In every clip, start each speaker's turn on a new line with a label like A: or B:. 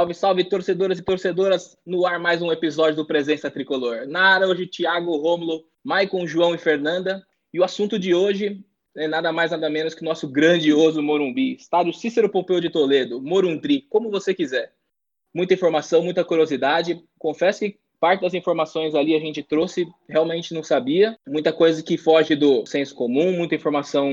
A: Salve, salve, torcedoras e torcedoras, no ar mais um episódio do Presença Tricolor. Na área hoje, Thiago, Rômulo, Maicon, João e Fernanda. E o assunto de hoje é nada mais, nada menos que o nosso grandioso Morumbi, estádio Cícero Pompeu de Toledo, Morumbi, como você quiser. Muita informação, muita curiosidade. Confesso que parte das informações ali a gente trouxe, realmente não sabia. Muita coisa que foge do senso comum, muita informação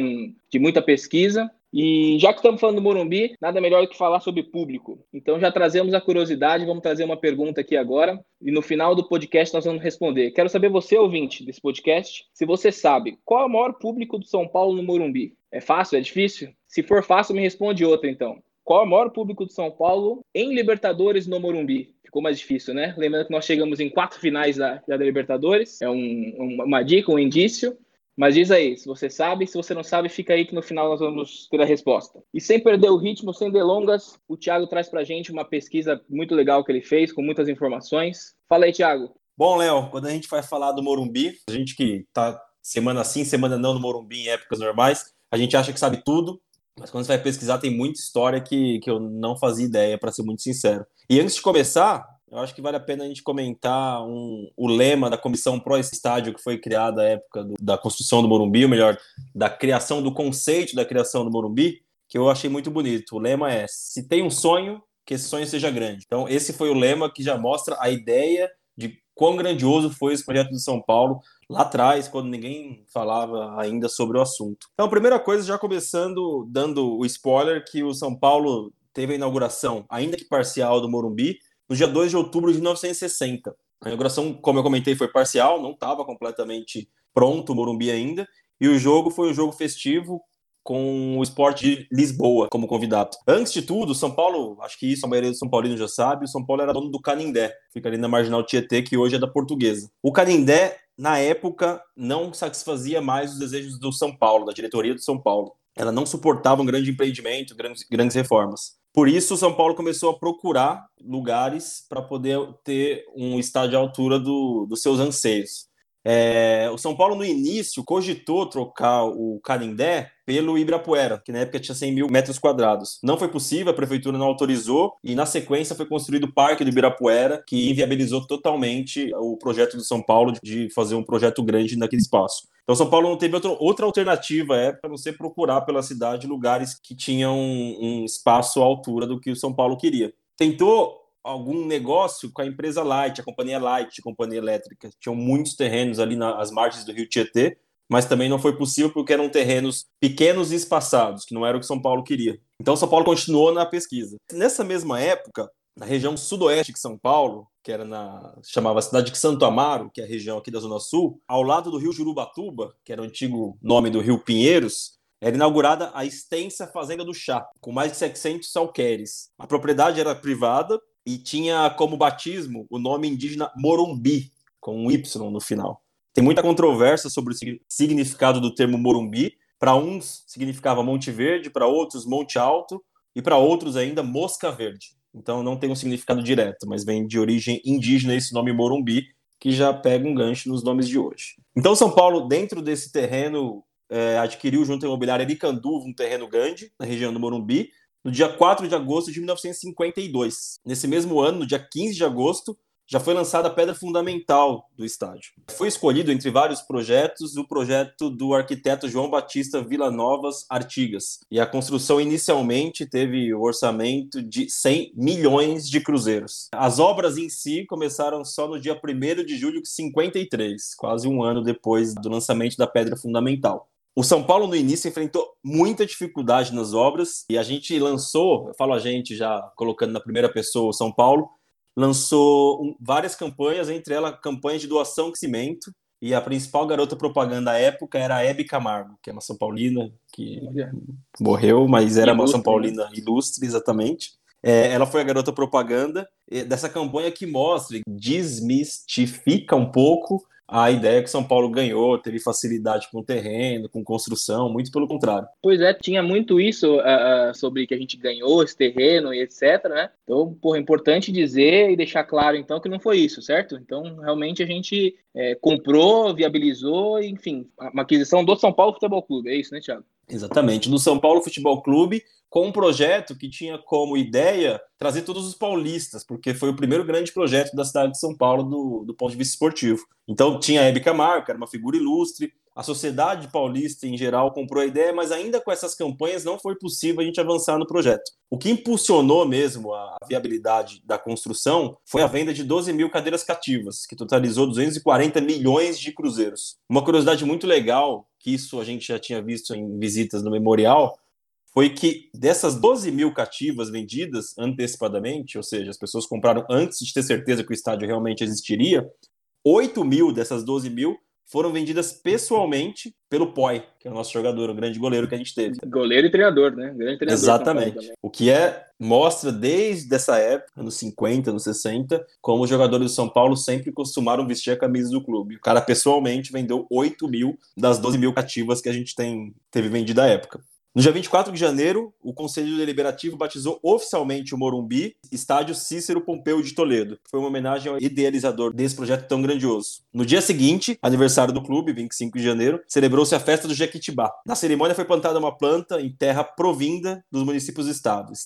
A: de muita pesquisa. E já que estamos falando do Morumbi, nada melhor do que falar sobre público. Então já trazemos a curiosidade, vamos trazer uma pergunta aqui agora. E no final do podcast nós vamos responder. Quero saber você, ouvinte desse podcast, se você sabe qual é o maior público do São Paulo no Morumbi. É fácil? É difícil? Se for fácil, me responde outra então. Qual é o maior público do São Paulo em Libertadores no Morumbi? Ficou mais difícil, né? Lembrando que nós chegamos em quatro finais da, da Libertadores. É um, uma dica, um indício. Mas diz aí, se você sabe, se você não sabe, fica aí que no final nós vamos ter a resposta. E sem perder o ritmo, sem delongas, o Thiago traz pra gente uma pesquisa muito legal que ele fez, com muitas informações. Fala aí, Thiago.
B: Bom, Léo, quando a gente vai falar do Morumbi, a gente que tá semana sim, semana não no Morumbi em épocas normais, a gente acha que sabe tudo, mas quando você vai pesquisar tem muita história que, que eu não fazia ideia, para ser muito sincero. E antes de começar, eu acho que vale a pena a gente comentar um, o lema da comissão pró estádio que foi criada à época do, da construção do Morumbi, ou melhor, da criação do conceito da criação do Morumbi, que eu achei muito bonito. O lema é: se tem um sonho, que esse sonho seja grande. Então, esse foi o lema que já mostra a ideia de quão grandioso foi esse projeto do São Paulo lá atrás, quando ninguém falava ainda sobre o assunto. Então, primeira coisa, já começando dando o spoiler, que o São Paulo teve a inauguração, ainda que parcial, do Morumbi, no dia 2 de outubro de 1960. A inauguração, como eu comentei, foi parcial, não estava completamente pronto o Morumbi ainda, e o jogo foi um jogo festivo com o Sport de Lisboa como convidado. Antes de tudo, São Paulo, acho que isso a maioria dos São Paulinos já sabe, o São Paulo era dono do Canindé, fica ali na Marginal Tietê, que hoje é da Portuguesa. O Canindé, na época, não satisfazia mais os desejos do São Paulo, da diretoria do São Paulo. Ela não suportava um grande empreendimento, grandes, grandes reformas. Por isso, o São Paulo começou a procurar lugares para poder ter um estádio à altura do, dos seus anseios. É, o São Paulo, no início, cogitou trocar o Canindé pelo Ibirapuera, que na época tinha 100 mil metros quadrados. Não foi possível, a prefeitura não autorizou, e na sequência foi construído o Parque do Ibirapuera, que inviabilizou totalmente o projeto do São Paulo de fazer um projeto grande naquele espaço. Então, São Paulo não teve outra, outra alternativa é para você procurar pela cidade lugares que tinham um, um espaço à altura do que o São Paulo queria. Tentou algum negócio com a empresa Light, a companhia Light, a companhia elétrica. Tinham muitos terrenos ali nas margens do Rio Tietê, mas também não foi possível porque eram terrenos pequenos e espaçados, que não era o que São Paulo queria. Então São Paulo continuou na pesquisa. Nessa mesma época, na região sudoeste de São Paulo, que era na chamava cidade de Santo Amaro, que é a região aqui da Zona Sul, ao lado do Rio Jurubatuba, que era o antigo nome do Rio Pinheiros, era inaugurada a extensa Fazenda do Chá, com mais de 700 salqueres. A propriedade era privada e tinha como batismo o nome indígena Morumbi, com um Y no final. Tem muita controvérsia sobre o significado do termo Morumbi. Para uns significava Monte Verde, para outros Monte Alto e para outros ainda Mosca Verde. Então não tem um significado direto, mas vem de origem indígena esse nome Morumbi, que já pega um gancho nos nomes de hoje. Então São Paulo, dentro desse terreno, é, adquiriu junto à imobiliária Aricanduva um terreno grande, na região do Morumbi, no dia 4 de agosto de 1952. Nesse mesmo ano, no dia 15 de agosto, já foi lançada a pedra fundamental do estádio. Foi escolhido entre vários projetos o projeto do arquiteto João Batista Vila Novas Artigas. E a construção inicialmente teve o orçamento de 100 milhões de cruzeiros. As obras em si começaram só no dia 1 de julho de 53, quase um ano depois do lançamento da pedra fundamental. O São Paulo no início enfrentou muita dificuldade nas obras e a gente lançou, eu falo a gente já colocando na primeira pessoa o São Paulo, lançou um, várias campanhas, entre elas campanha de doação de cimento, e a principal garota propaganda à época era a Hebe Camargo, que é uma São Paulina que morreu, mas era ilustre, uma São Paulina né? ilustre, exatamente. É, ela foi a garota propaganda dessa campanha que mostra, desmistifica um pouco a ideia que São Paulo ganhou, teve facilidade com o terreno, com construção, muito pelo contrário.
A: Pois é, tinha muito isso uh, sobre que a gente ganhou esse terreno e etc, né? Então, porra, é importante dizer e deixar claro, então, que não foi isso, certo? Então, realmente a gente é, comprou, viabilizou, enfim, uma aquisição do São Paulo Futebol Clube, é isso, né, Thiago?
B: Exatamente, no São Paulo Futebol Clube, com um projeto que tinha como ideia trazer todos os paulistas, porque foi o primeiro grande projeto da cidade de São Paulo do, do ponto de vista esportivo. Então tinha a Hebe Camargo, que era uma figura ilustre, a sociedade paulista em geral comprou a ideia, mas ainda com essas campanhas não foi possível a gente avançar no projeto. O que impulsionou mesmo a viabilidade da construção foi a venda de 12 mil cadeiras cativas, que totalizou 240 milhões de cruzeiros. Uma curiosidade muito legal, que isso a gente já tinha visto em visitas no memorial, foi que dessas 12 mil cativas vendidas antecipadamente, ou seja, as pessoas compraram antes de ter certeza que o estádio realmente existiria, 8 mil dessas 12 mil foram vendidas pessoalmente pelo Poi, que é o nosso jogador, um grande goleiro que a gente teve.
A: Goleiro e treinador, né? Grande treinador.
B: Exatamente. O que é mostra desde essa época, anos 50, anos 60, como os jogadores do São Paulo sempre costumaram vestir a camisa do clube. O cara pessoalmente vendeu 8 mil das 12 mil cativas que a gente tem, teve vendida à época. No dia 24 de janeiro, o Conselho Deliberativo batizou oficialmente o Morumbi Estádio Cícero Pompeu de Toledo. Foi uma homenagem ao idealizador desse projeto tão grandioso. No dia seguinte, aniversário do clube, 25 de janeiro, celebrou-se a festa do Jequitibá. Na cerimônia foi plantada uma planta em terra provinda dos municípios do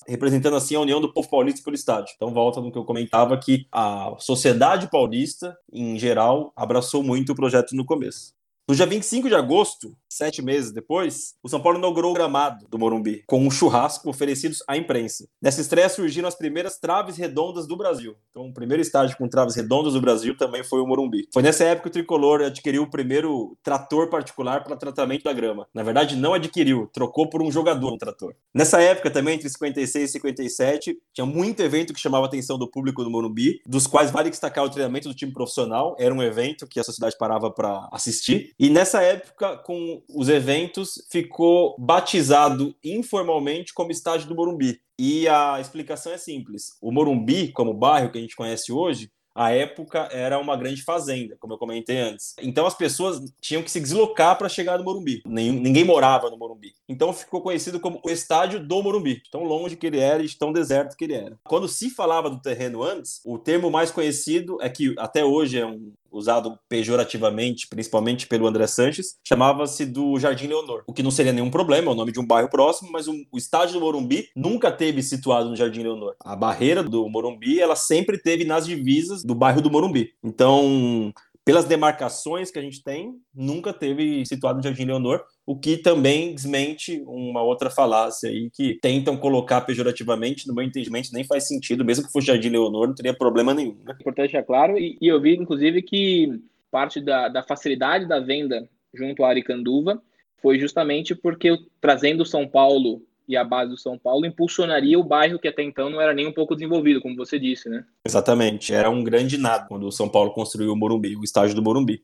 B: representando assim a união do povo paulista pelo estádio. Então volta no que eu comentava que a sociedade paulista, em geral, abraçou muito o projeto no começo. No dia 25 de agosto, sete meses depois, o São Paulo inaugurou o gramado do Morumbi, com um churrasco oferecidos à imprensa. Nessa estreia surgiram as primeiras traves redondas do Brasil. Então, o primeiro estádio com traves redondas do Brasil também foi o Morumbi. Foi nessa época que o Tricolor adquiriu o primeiro trator particular para tratamento da grama. Na verdade, não adquiriu, trocou por um jogador um trator. Nessa época também, entre 56 e 57, tinha muito evento que chamava a atenção do público do Morumbi, dos quais vale destacar o treinamento do time profissional. Era um evento que a sociedade parava para assistir. E nessa época, com os eventos, ficou batizado informalmente como estádio do Morumbi. E a explicação é simples. O Morumbi, como bairro que a gente conhece hoje, a época era uma grande fazenda, como eu comentei antes. Então as pessoas tinham que se deslocar para chegar no Morumbi. ninguém morava no Morumbi. Então ficou conhecido como o estádio do Morumbi, tão longe que ele era e tão deserto que ele era. Quando se falava do terreno antes, o termo mais conhecido é que até hoje é um usado pejorativamente, principalmente pelo André Sanches, chamava-se do Jardim Leonor, o que não seria nenhum problema, é o nome de um bairro próximo, mas o, estádio do Morumbi nunca teve situado no Jardim Leonor. A barreira do Morumbi, ela sempre teve nas divisas do bairro do Morumbi. Então, pelas demarcações que a gente tem, nunca teve situado no Jardim Leonor, o que também desmente uma outra falácia aí que tentam colocar pejorativamente, no meu entendimento, nem faz sentido, mesmo que fosse Jardim Leonor, não teria problema nenhum. Né?
A: Importante é claro, e, e eu vi inclusive que parte da, da facilidade da venda junto à Aricanduva foi justamente porque trazendo São Paulo e a base do São Paulo impulsionaria o bairro que até então não era nem um pouco desenvolvido, como você disse, né?
B: Exatamente, era um grande nada quando o São Paulo construiu o Morumbi, o estádio do Morumbi.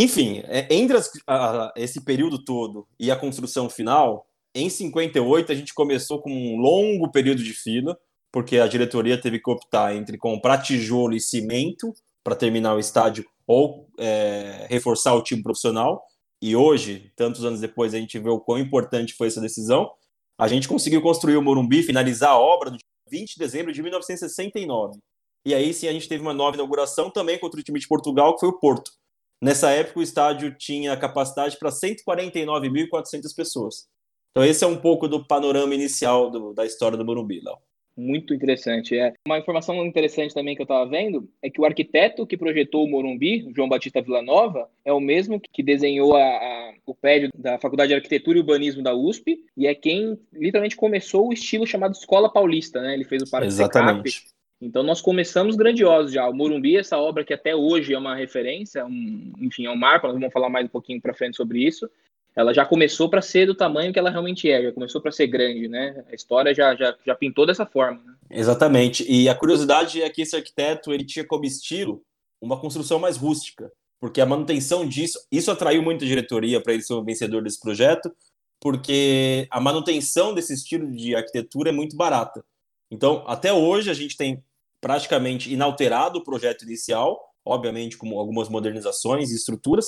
B: Enfim, é, entre as, a, esse período todo e a construção final, em 58 a gente começou com um longo período de fila, porque a diretoria teve que optar entre comprar tijolo e cimento para terminar o estádio ou é, reforçar o time profissional. E hoje, tantos anos depois, a gente vê o quão importante foi essa decisão. A gente conseguiu construir o Morumbi, finalizar a obra no 20 de dezembro de 1969. E aí sim a gente teve uma nova inauguração também contra o time de Portugal, que foi o Porto. Nessa época o estádio tinha capacidade para 149.400 pessoas. Então esse é um pouco do panorama inicial do, da história do Morumbi, Léo
A: muito interessante. É uma informação interessante também que eu estava vendo é que o arquiteto que projetou o Morumbi, João Batista Villanova, é o mesmo que desenhou a, a, o prédio da Faculdade de Arquitetura e Urbanismo da USP e é quem literalmente começou o estilo chamado Escola Paulista, né? Ele fez o Parque
B: Exatamente.
A: Então nós começamos grandiosos já. O Morumbi, essa obra que até hoje é uma referência, um, enfim, é um marco, nós vamos falar mais um pouquinho para frente sobre isso ela já começou para ser do tamanho que ela realmente é, já começou para ser grande, né? A história já, já, já pintou dessa forma. Né?
B: Exatamente. E a curiosidade é que esse arquiteto ele tinha como estilo uma construção mais rústica, porque a manutenção disso, isso atraiu muito a diretoria para ele ser o vencedor desse projeto, porque a manutenção desse estilo de arquitetura é muito barata. Então, até hoje a gente tem praticamente inalterado o projeto inicial, obviamente com algumas modernizações e estruturas,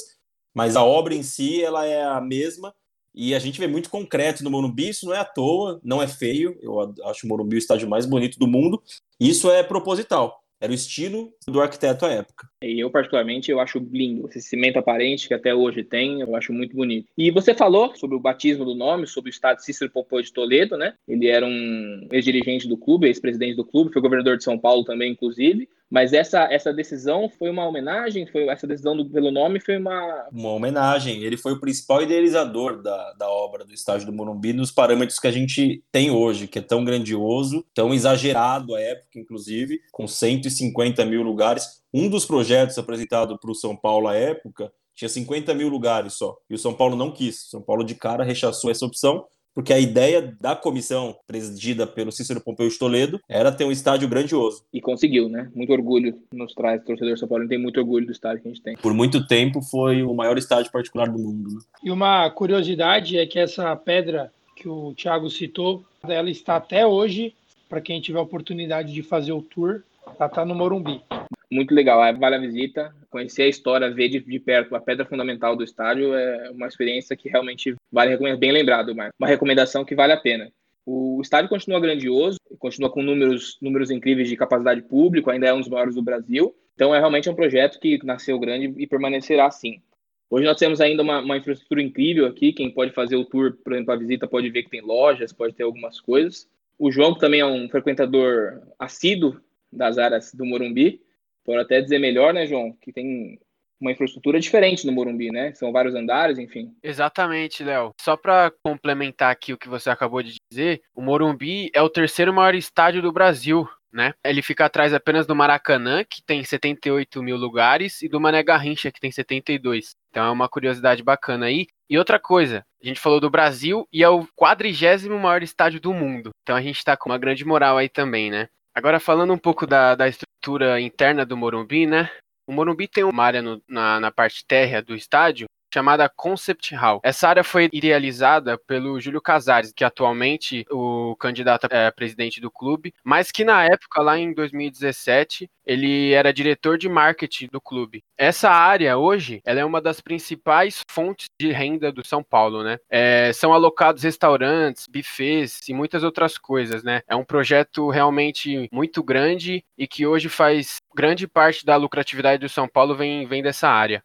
B: mas a obra em si ela é a mesma e a gente vê muito concreto no Morumbi, isso não é à toa, não é feio, eu acho o Morumbi o estádio mais bonito do mundo, isso é proposital. Era o estilo do arquiteto à época.
A: E eu, particularmente, eu acho lindo. Esse cimento aparente que até hoje tem, eu acho muito bonito. E você falou sobre o batismo do nome, sobre o estado Cícero Pompeu de Toledo, né? Ele era um ex-dirigente do clube, ex-presidente do clube, foi governador de São Paulo também, inclusive. Mas essa, essa decisão foi uma homenagem? Foi essa decisão do, pelo nome foi uma.
B: Uma homenagem. Ele foi o principal idealizador da, da obra do estádio do Morumbi nos parâmetros que a gente tem hoje, que é tão grandioso, tão exagerado à época, inclusive, com 150 mil lugares. Um dos projetos apresentado para o São Paulo à época tinha 50 mil lugares só. E o São Paulo não quis. O São Paulo de cara rechaçou essa opção porque a ideia da comissão presidida pelo Cícero Pompeu de Toledo era ter um estádio grandioso.
A: E conseguiu, né? Muito orgulho nos traz, torcedor São Paulo tem muito orgulho do estádio que a gente tem.
B: Por muito tempo foi o maior estádio particular do mundo. Né?
C: E uma curiosidade é que essa pedra que o Thiago citou, ela está até hoje, para quem tiver oportunidade de fazer o tour, ela está no Morumbi
A: muito legal. Vale a visita, conhecer a história, ver de, de, perto a pedra fundamental do estádio é uma experiência que realmente vale recomendar. Bem lembrado, Marco. Uma recomendação que vale a pena. O estádio continua grandioso, continua com números, números incríveis de capacidade pública, ainda é um dos maiores do Brasil. Então, é realmente um projeto que nasceu grande e permanecerá assim. Hoje nós temos ainda uma, uma, infraestrutura incrível aqui. Quem pode fazer o tour, por exemplo, a visita, pode ver que tem lojas, pode ter algumas coisas. O João, que também é um frequentador assíduo das áreas do Morumbi, Pode até dizer melhor, né, João? Que tem uma infraestrutura diferente no Morumbi, né? São vários andares, enfim.
D: Exatamente, Léo. Só para complementar aqui o que você acabou de dizer, o Morumbi é o terceiro maior estádio do Brasil. Né? Ele fica atrás apenas do Maracanã, que tem 78 mil lugares, e do Mané Garrincha, que tem 72. Então é uma curiosidade bacana aí. E outra coisa, a gente falou do Brasil e é o quadrigésimo maior estádio do mundo. Então a gente está com uma grande moral aí também, né? Agora falando um pouco da, da estrutura interna do Morumbi, né? O Morumbi tem uma área no, na, na parte térrea do estádio chamada Concept Hall. Essa área foi idealizada pelo Júlio Casares, que atualmente é o candidato a presidente do clube, mas que na época, lá em 2017, ele era diretor de marketing do clube. Essa área hoje, ela é uma das principais fontes de renda do São Paulo, né? É, são alocados restaurantes, buffets e muitas outras coisas, né? É um projeto realmente muito grande e que hoje faz grande parte da lucratividade do São Paulo vem, vem dessa área.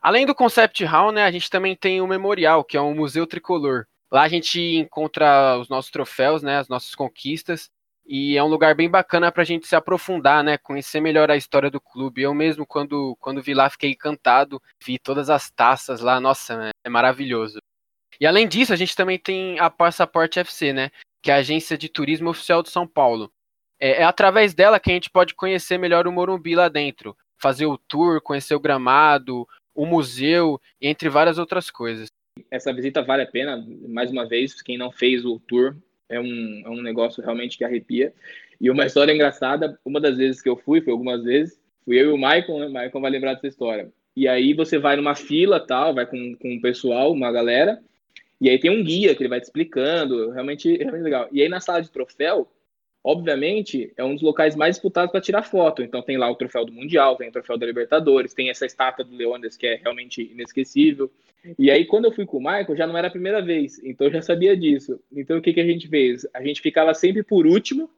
D: Além do Concept Hall, né, a gente também tem o Memorial, que é um museu tricolor. Lá a gente encontra os nossos troféus, né, as nossas conquistas, e é um lugar bem bacana para a gente se aprofundar, né, conhecer melhor a história do clube. Eu mesmo, quando, quando vi lá, fiquei encantado, vi todas as taças lá, nossa, é maravilhoso. E além disso, a gente também tem a Passaporte FC, né, que é a agência de turismo oficial de São Paulo. É, é através dela que a gente pode conhecer melhor o Morumbi lá dentro, fazer o tour, conhecer o gramado, o museu, entre várias outras coisas.
A: Essa visita vale a pena, mais uma vez, quem não fez o tour, é um, é um negócio realmente que arrepia. E uma história engraçada, uma das vezes que eu fui, foi algumas vezes, fui eu e o Michael, né? Michael vai lembrar dessa história. E aí você vai numa fila, tal, vai com, com o pessoal, uma galera, e aí tem um guia que ele vai te explicando, realmente, realmente legal. E aí na sala de troféu, obviamente, é um dos locais mais disputados para tirar foto. Então tem lá o troféu do Mundial, tem o troféu da Libertadores, tem essa estátua do Leônidas que é realmente inesquecível. E aí, quando eu fui com o Michael, já não era a primeira vez, então eu já sabia disso. Então o que, que a gente fez? A gente ficava sempre por último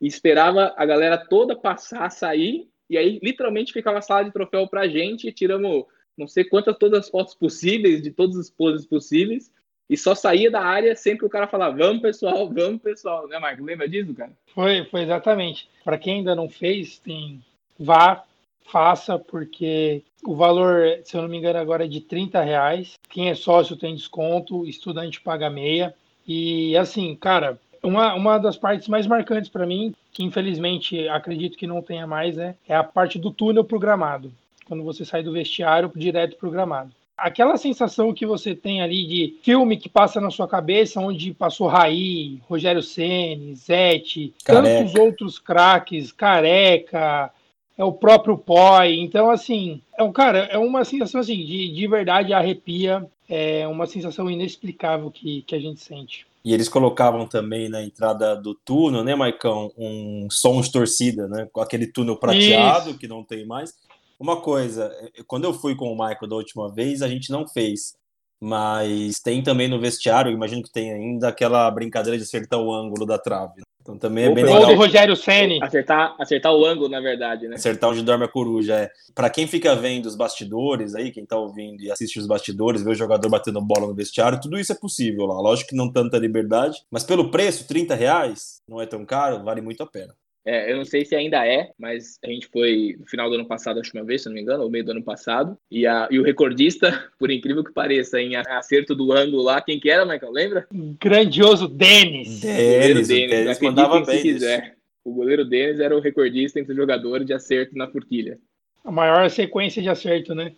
A: e esperava a galera toda passar, sair, e aí literalmente ficava a sala de troféu pra gente, e tiramos não sei quantas todas as fotos possíveis, de todas as poses possíveis, e só saía da área sempre que o cara falava, vamos pessoal, vamos pessoal, né, Marco? Lembra disso, cara?
C: Foi, foi exatamente. Para quem ainda não fez, tem vá, faça, porque o valor, se eu não me engano, agora é de 30 reais. Quem é sócio tem desconto, estudante paga meia. E assim, cara, uma, uma das partes mais marcantes para mim, que infelizmente acredito que não tenha mais, né, é a parte do túnel programado. Quando você sai do vestiário direto programado aquela sensação que você tem ali de filme que passa na sua cabeça, onde passou Raí, Rogério Ceni, Zete, Careca. tantos outros craques, Careca, é o próprio Poi. Então, assim, é um cara, é uma sensação assim de, de verdade arrepia, é uma sensação inexplicável que, que a gente sente.
B: E eles colocavam também na entrada do túnel, né, Maicão, um som de torcida, né, com aquele túnel prateado Isso. que não tem mais. Uma coisa, é, quando eu fui com o Michael da última vez, a gente não fez. Mas tem também no vestiário, imagino que tem ainda aquela brincadeira de acertar o ângulo da trave. Então também é bem legal
C: do Rogério Ceni.
A: Acertar, acertar o ângulo, na verdade, né?
B: acertar onde dorme a coruja. É. Para quem fica vendo os bastidores aí, quem tá ouvindo e assiste os bastidores, vê o jogador batendo bola no vestiário, tudo isso é possível lá. Lógico que não tanta liberdade, mas pelo preço, 30 reais, não é tão caro, vale muito a pena.
A: É, eu não sei se ainda é, mas a gente foi no final do ano passado, a última vez, se não me engano, ou meio do ano passado. E, a, e o recordista, por incrível que pareça, em acerto do ângulo lá, quem que era, Michael? Lembra?
C: Grandioso Denis.
B: Denis, o
A: Denis,
B: mandava
A: se
B: bem nisso.
A: quiser. O goleiro Denis era o recordista entre os jogadores de acerto na forquilha.
C: A maior sequência de acerto, né?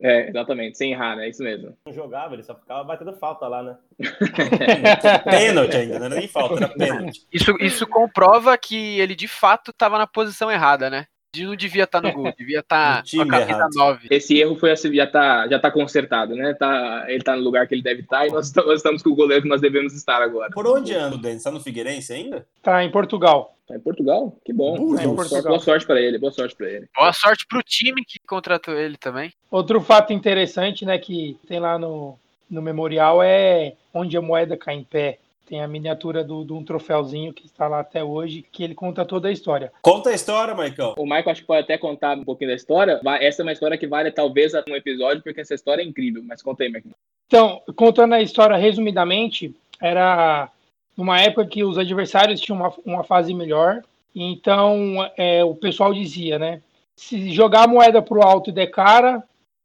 A: É, exatamente, sem errar, né? Isso mesmo.
E: Não jogava, ele só ficava batendo falta lá, né?
B: Pênalti ainda, não era nem falta, era pênalti.
D: Isso, isso comprova que ele de fato estava na posição errada, né? Ele não devia estar no gol, devia estar
B: time
D: com a camisa
B: errado.
D: 9.
A: Esse erro foi assim, já tá, já tá consertado, né? Tá, ele tá no lugar que ele deve estar e nós, nós estamos com o goleiro que nós devemos estar agora.
B: Por onde anda o Denis? Tá no Figueirense ainda?
C: Tá em Portugal.
A: Tá em Portugal? Que bom.
C: Em Portugal.
A: sorte- Boa sorte pra ele, boa sorte pra ele.
D: Boa sorte pro time que contratou ele também.
C: Outro fato interessante, né, que tem lá no, no memorial é onde a moeda cai em pé. Tem a miniatura do- de um troféuzinho que está lá até hoje, que ele conta toda a história.
B: Conta a história, Maicão.
A: O Michael acho que pode até contar um pouquinho da história. Vai- Essa é uma história que vale talvez um episódio, porque essa história é incrível. Mas conta aí, Michael.
C: Então, contando a história resumidamente, era numa época que os adversários tinham uma, uma fase melhor, então é, o pessoal dizia, né? Se jogar a moeda pro alto e der cara,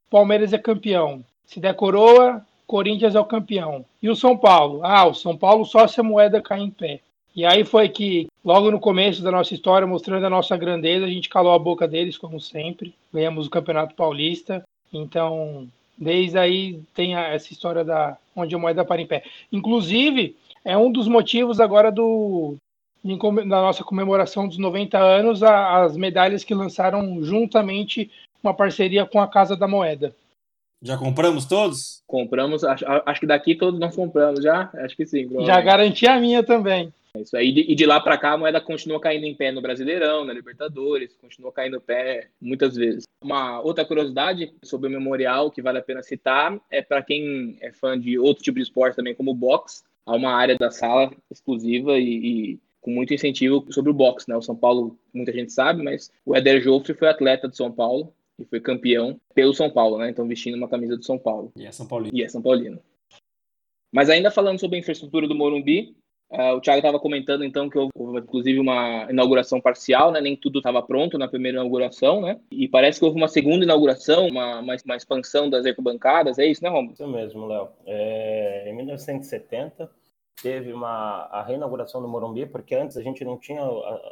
C: Palmeiras é campeão. Se der coroa, Corinthians é o campeão. E o São Paulo? Ah, o São Paulo só se a moeda cair em pé. E aí foi que, logo no começo da nossa história, mostrando a nossa grandeza, a gente calou a boca deles, como sempre. Ganhamos o Campeonato Paulista. Então, desde aí tem essa história da onde a moeda para em pé. Inclusive, é um dos motivos agora do da nossa comemoração dos 90 anos, a- as medalhas que lançaram juntamente uma parceria com a Casa da Moeda.
B: Já compramos todos?
A: Compramos, acho, acho que daqui todos nós compramos já. Acho que sim.
C: Já garanti a minha também.
A: É Isso aí, e de, lá pra cá a moeda continua caindo em pé no Brasileirão, na Libertadores, continua caindo em pé muitas vezes. Uma outra curiosidade sobre o memorial que vale a pena citar é para quem é fã de outro tipo de esporte também, como o boxe, há uma área da sala exclusiva e, e com muito incentivo sobre o boxe, né? O São Paulo, muita gente sabe, mas o Éder Joffre foi atleta de São Paulo e foi campeão pelo São Paulo, né? Então vestindo uma camisa do São Paulo
B: E é São Paulino.
A: e é São Paulino. Mas ainda falando sobre a infraestrutura do Morumbi, ah, o Thiago estava comentando então que houve, inclusive uma inauguração parcial, né? Nem tudo estava pronto na primeira inauguração, né? E parece que houve uma segunda inauguração, uma, uma, uma expansão das arquibancadas, é isso, né, Romulo?
E: Isso mesmo, Léo. É, em 1970 teve uma a reinauguração do Morumbi, porque antes a gente não tinha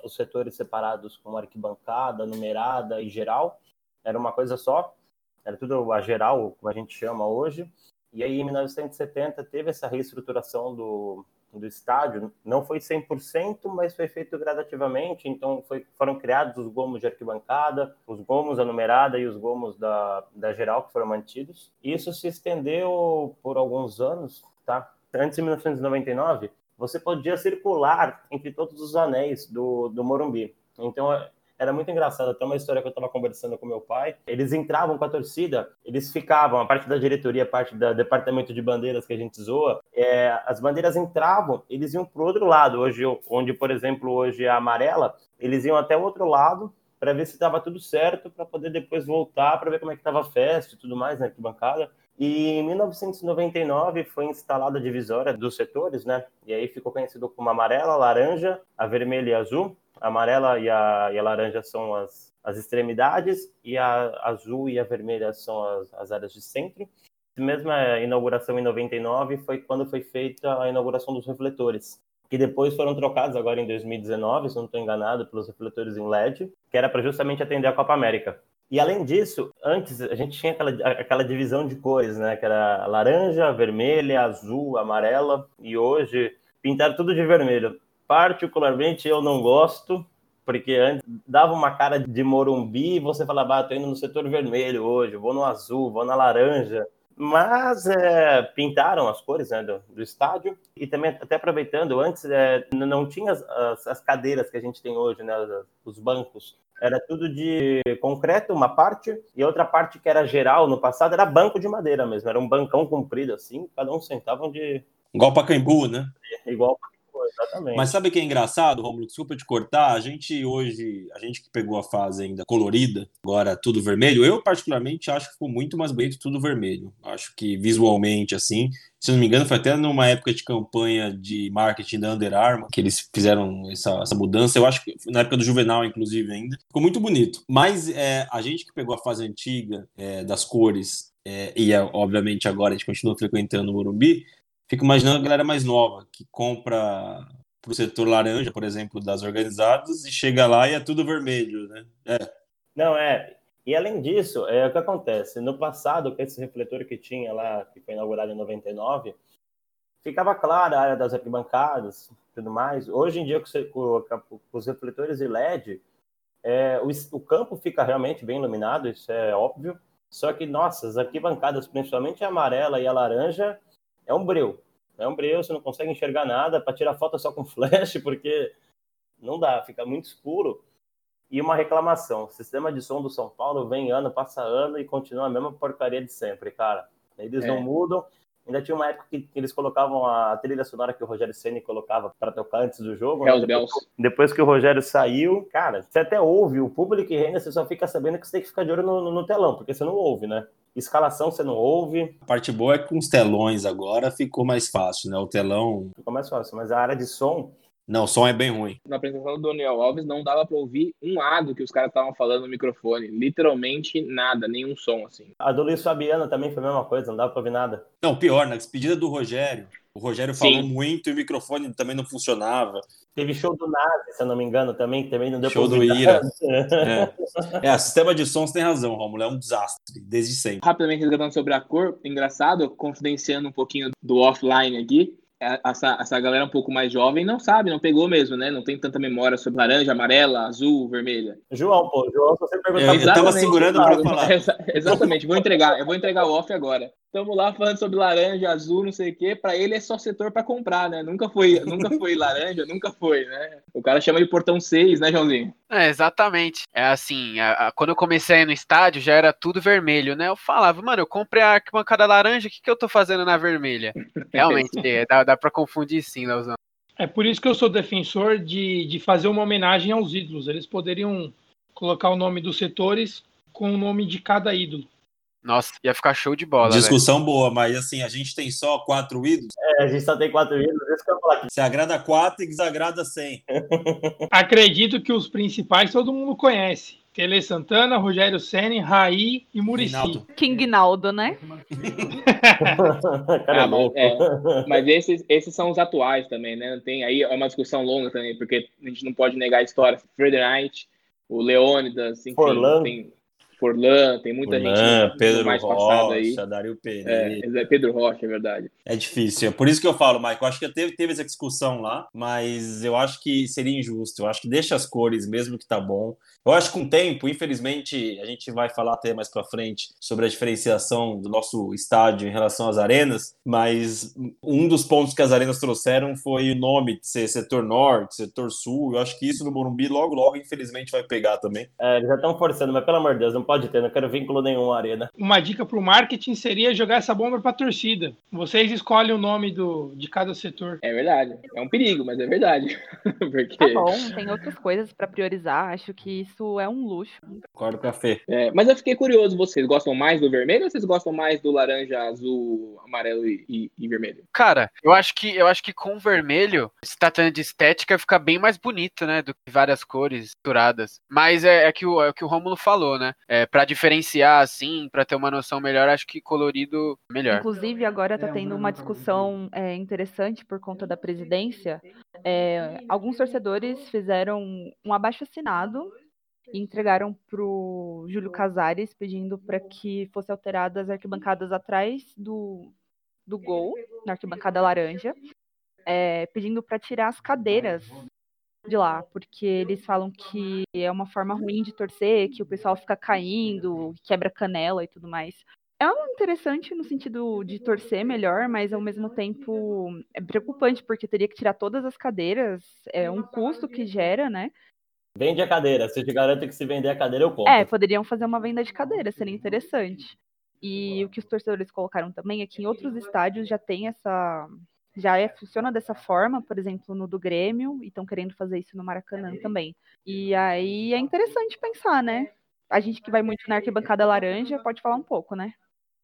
E: os setores separados com arquibancada, numerada e geral. Era uma coisa só. Era tudo a geral, como a gente chama hoje. E aí, em 1970, teve essa reestruturação do, do estádio. Não foi 100%, mas foi feito gradativamente. Então, foi, foram criados os gomos de arquibancada, os gomos da numerada e os gomos da, da geral, que foram mantidos. Isso se estendeu por alguns anos, tá? Antes de 1999, você podia circular entre todos os anéis do, do Morumbi. Então, era muito engraçado, até uma história que eu estava conversando com meu pai. Eles entravam com a torcida, eles ficavam, a parte da diretoria, a parte do departamento de bandeiras que a gente zoa, é, as bandeiras entravam, eles iam para o outro lado. Hoje, onde, por exemplo, hoje é a amarela, eles iam até o outro lado para ver se estava tudo certo, para poder depois voltar para ver como é que estava a festa e tudo mais na arquibancada. E em 1999 foi instalada a divisória dos setores, né? E aí ficou conhecido como amarela, laranja, a vermelha e azul. A amarela e a, e a laranja são as, as extremidades, e a azul e a vermelha são as, as áreas de centro. A mesma inauguração em 99 foi quando foi feita a inauguração dos refletores, que depois foram trocados agora em 2019, se não estou enganado, pelos refletores em LED, que era para justamente atender a Copa América. E além disso, antes a gente tinha aquela, aquela divisão de cores, né? Que era laranja, vermelha, azul, amarela, e hoje pintaram tudo de vermelho. Particularmente eu não gosto, porque antes dava uma cara de Morumbi e você falava, ah, tô indo no setor vermelho hoje, vou no azul, vou na laranja. Mas é, pintaram as cores né, do, do, estádio e também, até aproveitando, antes é, não tinha as, as, as, cadeiras que a gente tem hoje, né, os bancos. Era tudo de concreto, uma parte, e outra parte que era geral no passado era banco de madeira mesmo. Era um bancão comprido assim, cada um sentava onde.
B: Igual Pacaembu, né?
E: Igual exatamente.
B: Mas sabe o que é engraçado, Romulo? Desculpa te cortar. A gente hoje, a gente que pegou a fase ainda colorida, agora tudo vermelho, eu particularmente acho que ficou muito mais bonito tudo vermelho. Acho que visualmente, assim, se não me engano, foi até numa época de campanha de marketing da Under Armour que eles fizeram essa, essa mudança. Eu acho que na época do Juvenal, inclusive, ainda. Ficou muito bonito. Mas é, a gente que pegou a fase antiga é, das cores, é, e é, obviamente agora a gente continua frequentando o Morumbi, fico imaginando a galera mais nova, que compra para o setor laranja, por exemplo, das organizadas, e chega lá e é tudo vermelho, né? É.
E: Não, é. E além disso, é o que acontece. No passado, com esse refletor que tinha lá, que foi inaugurado em 99, ficava clara a área das arquibancadas tudo mais. Hoje em dia, com, os refletores de LED, é, o, o, campo fica realmente bem iluminado, isso é óbvio. Só que, nossa, as arquibancadas, principalmente a amarela e a laranja, é um breu. É um breu, você não consegue enxergar nada para tirar foto só com flash, porque não dá, fica muito escuro. E uma reclamação: o sistema de som do São Paulo vem ano, passa ano e continua a mesma porcaria de sempre, cara. Eles é. não mudam. Ainda tinha uma época que eles colocavam a trilha sonora que o Rogério Ceni colocava para tocar antes do jogo.
A: Né? Depois,
E: depois, que o Rogério saiu, cara, você até ouve o público e reina, você só fica sabendo que você tem que ficar de olho no, no telão, porque você não ouve, né? Escalação você não ouve.
B: A parte boa é que com os telões agora ficou mais fácil, né? O telão.
E: Ficou mais fácil, mas a área de som
B: não, o som é bem ruim.
A: Na apresentação do Daniel Alves não dava para ouvir um A do que os caras estavam falando no microfone. Literalmente nada, nenhum som assim.
E: A do Luiz Fabiano também foi a mesma coisa, não dava para ouvir nada.
B: Não, pior, na despedida do Rogério. O Rogério falou Sim. muito e o microfone também não funcionava.
E: Teve show do Nazi, se eu não me engano, também, também não deu
B: Show do Ira. é. é, sistema de sons tem razão, Romulo, é um desastre, desde sempre.
A: Rapidamente resgatando sobre a cor, engraçado, confidenciando um pouquinho do offline aqui, essa, essa galera um pouco mais jovem não sabe, não pegou mesmo, né? Não tem tanta memória sobre laranja, amarela, azul, vermelha.
E: João, pô, João, se você perguntar...
B: Eu, eu tava segurando para falar.
A: Exatamente, vou entregar, eu vou entregar o off agora. Estamos lá falando sobre laranja, azul, não sei o quê. Para ele é só setor para comprar, né? Nunca foi, nunca foi laranja, nunca foi, né? O cara chama de portão 6, né, Joãozinho?
D: É, exatamente. É assim, a, a, quando eu comecei a ir no estádio já era tudo vermelho, né? Eu falava, mano, eu comprei a arquibancada laranja, o que, que eu tô fazendo na vermelha? Realmente, é, dá, dá para confundir sim, Leozão.
C: É por isso que eu sou defensor de, de fazer uma homenagem aos ídolos. Eles poderiam colocar o nome dos setores com o nome de cada ídolo.
D: Nossa, ia ficar show de bola.
B: Discussão boa, mas assim, a gente tem só quatro ídolos.
E: É, a gente só tem quatro ídolos, isso que eu falar aqui.
B: Se agrada quatro e desagrada cem.
C: Acredito que os principais todo mundo conhece. Tele Santana, Rogério Senni, Raí e Murici.
F: King Naldo, né?
A: ah, mas, é, mas esses, esses são os atuais também, né? Tem aí é uma discussão longa também, porque a gente não pode negar a história. Frederich, o Leônidas, enfim,
E: Forlan.
A: tem Forlan, tem muita Forlan,
B: gente Pedro mais Rocha, passada aí. Dario Pereira.
A: É, Pedro Rocha, é verdade.
B: É difícil. É por isso que eu falo. Eu acho que teve, teve essa discussão lá, mas eu acho que seria injusto. Eu acho que deixa as cores, mesmo que tá bom. Eu acho que com o tempo, infelizmente, a gente vai falar até mais para frente sobre a diferenciação do nosso estádio em relação às arenas, mas um dos pontos que as arenas trouxeram foi o nome de ser setor norte, setor sul. Eu acho que isso no Morumbi logo, logo, infelizmente, vai pegar também.
E: É, eles já estão forçando, mas pelo amor de Deus, não pode ter, não quero vínculo nenhum à arena.
C: Uma dica para o marketing seria jogar essa bomba para a torcida. Vocês escolhem o nome do, de cada setor.
A: É verdade. É um perigo, mas é verdade.
F: Porque... Tá bom, tem outras coisas para priorizar. Acho que isso é um luxo.
B: Concordo, café.
A: É, mas eu fiquei curioso, vocês gostam mais do vermelho ou vocês gostam mais do laranja, azul, amarelo e, e, e vermelho?
D: Cara, eu acho que eu acho que com vermelho, se tratando de estética, fica bem mais bonito, né? Do que várias cores misturadas. Mas é, é que o, é o que o Rômulo falou, né? É, é, para diferenciar, assim, para ter uma noção melhor, acho que colorido melhor.
F: Inclusive, agora está tendo uma discussão é, interessante por conta da presidência. É, alguns torcedores fizeram um abaixo-assinado e entregaram para o Júlio Casares pedindo para que fosse alteradas as arquibancadas atrás do, do gol, na arquibancada laranja, é, pedindo para tirar as cadeiras de lá, porque eles falam que é uma forma ruim de torcer, que o pessoal fica caindo, quebra canela e tudo mais. É interessante no sentido de torcer melhor, mas ao mesmo tempo é preocupante, porque teria que tirar todas as cadeiras, é um custo que gera, né?
E: Vende a cadeira, se eu te garanto que se vender a cadeira eu compro.
F: É, poderiam fazer uma venda de cadeira, seria interessante. E o que os torcedores colocaram também é que em outros estádios já tem essa já é, funciona dessa forma, por exemplo, no do Grêmio, e estão querendo fazer isso no Maracanã também. E aí é interessante pensar, né? A gente que vai muito na arquibancada laranja pode falar um pouco, né?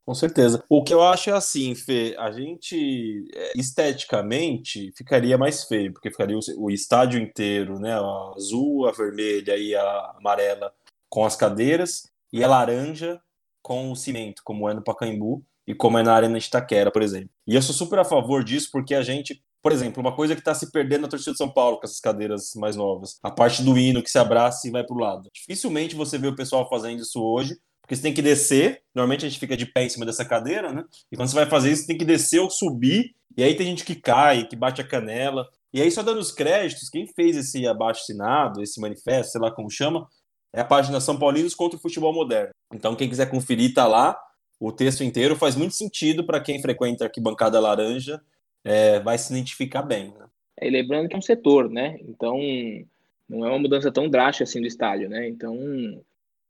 B: Com certeza. O que eu acho é assim, Fê, a gente é, esteticamente ficaria mais feio, porque ficaria o, estádio inteiro, né? A azul, a vermelha e a amarela com as cadeiras, e a laranja com o cimento, como é no Pacaembu e como é na Arena de Itaquera, por exemplo. E eu sou super a favor disso, porque a gente, por exemplo, uma coisa que está se perdendo na torcida de São Paulo com essas cadeiras mais novas, a parte do hino que se abraça e vai para o lado. Dificilmente você vê o pessoal fazendo isso hoje, porque você tem que descer. Normalmente a gente fica de pé em cima dessa cadeira, né? E quando você vai fazer isso, você tem que descer ou subir. E aí tem gente que cai, que bate a canela. E aí, só dando os créditos, quem fez esse abaixo-assinado, esse manifesto, sei lá como chama, é a página São Paulinos contra o Futebol Moderno. Então, quem quiser conferir, tá lá. O texto inteiro faz muito sentido para quem frequenta a arquibancada laranja, é, vai se identificar bem. Né?
A: É, lembrando que é um setor, né? Então, não é uma mudança tão drástica assim do estádio, né? Então,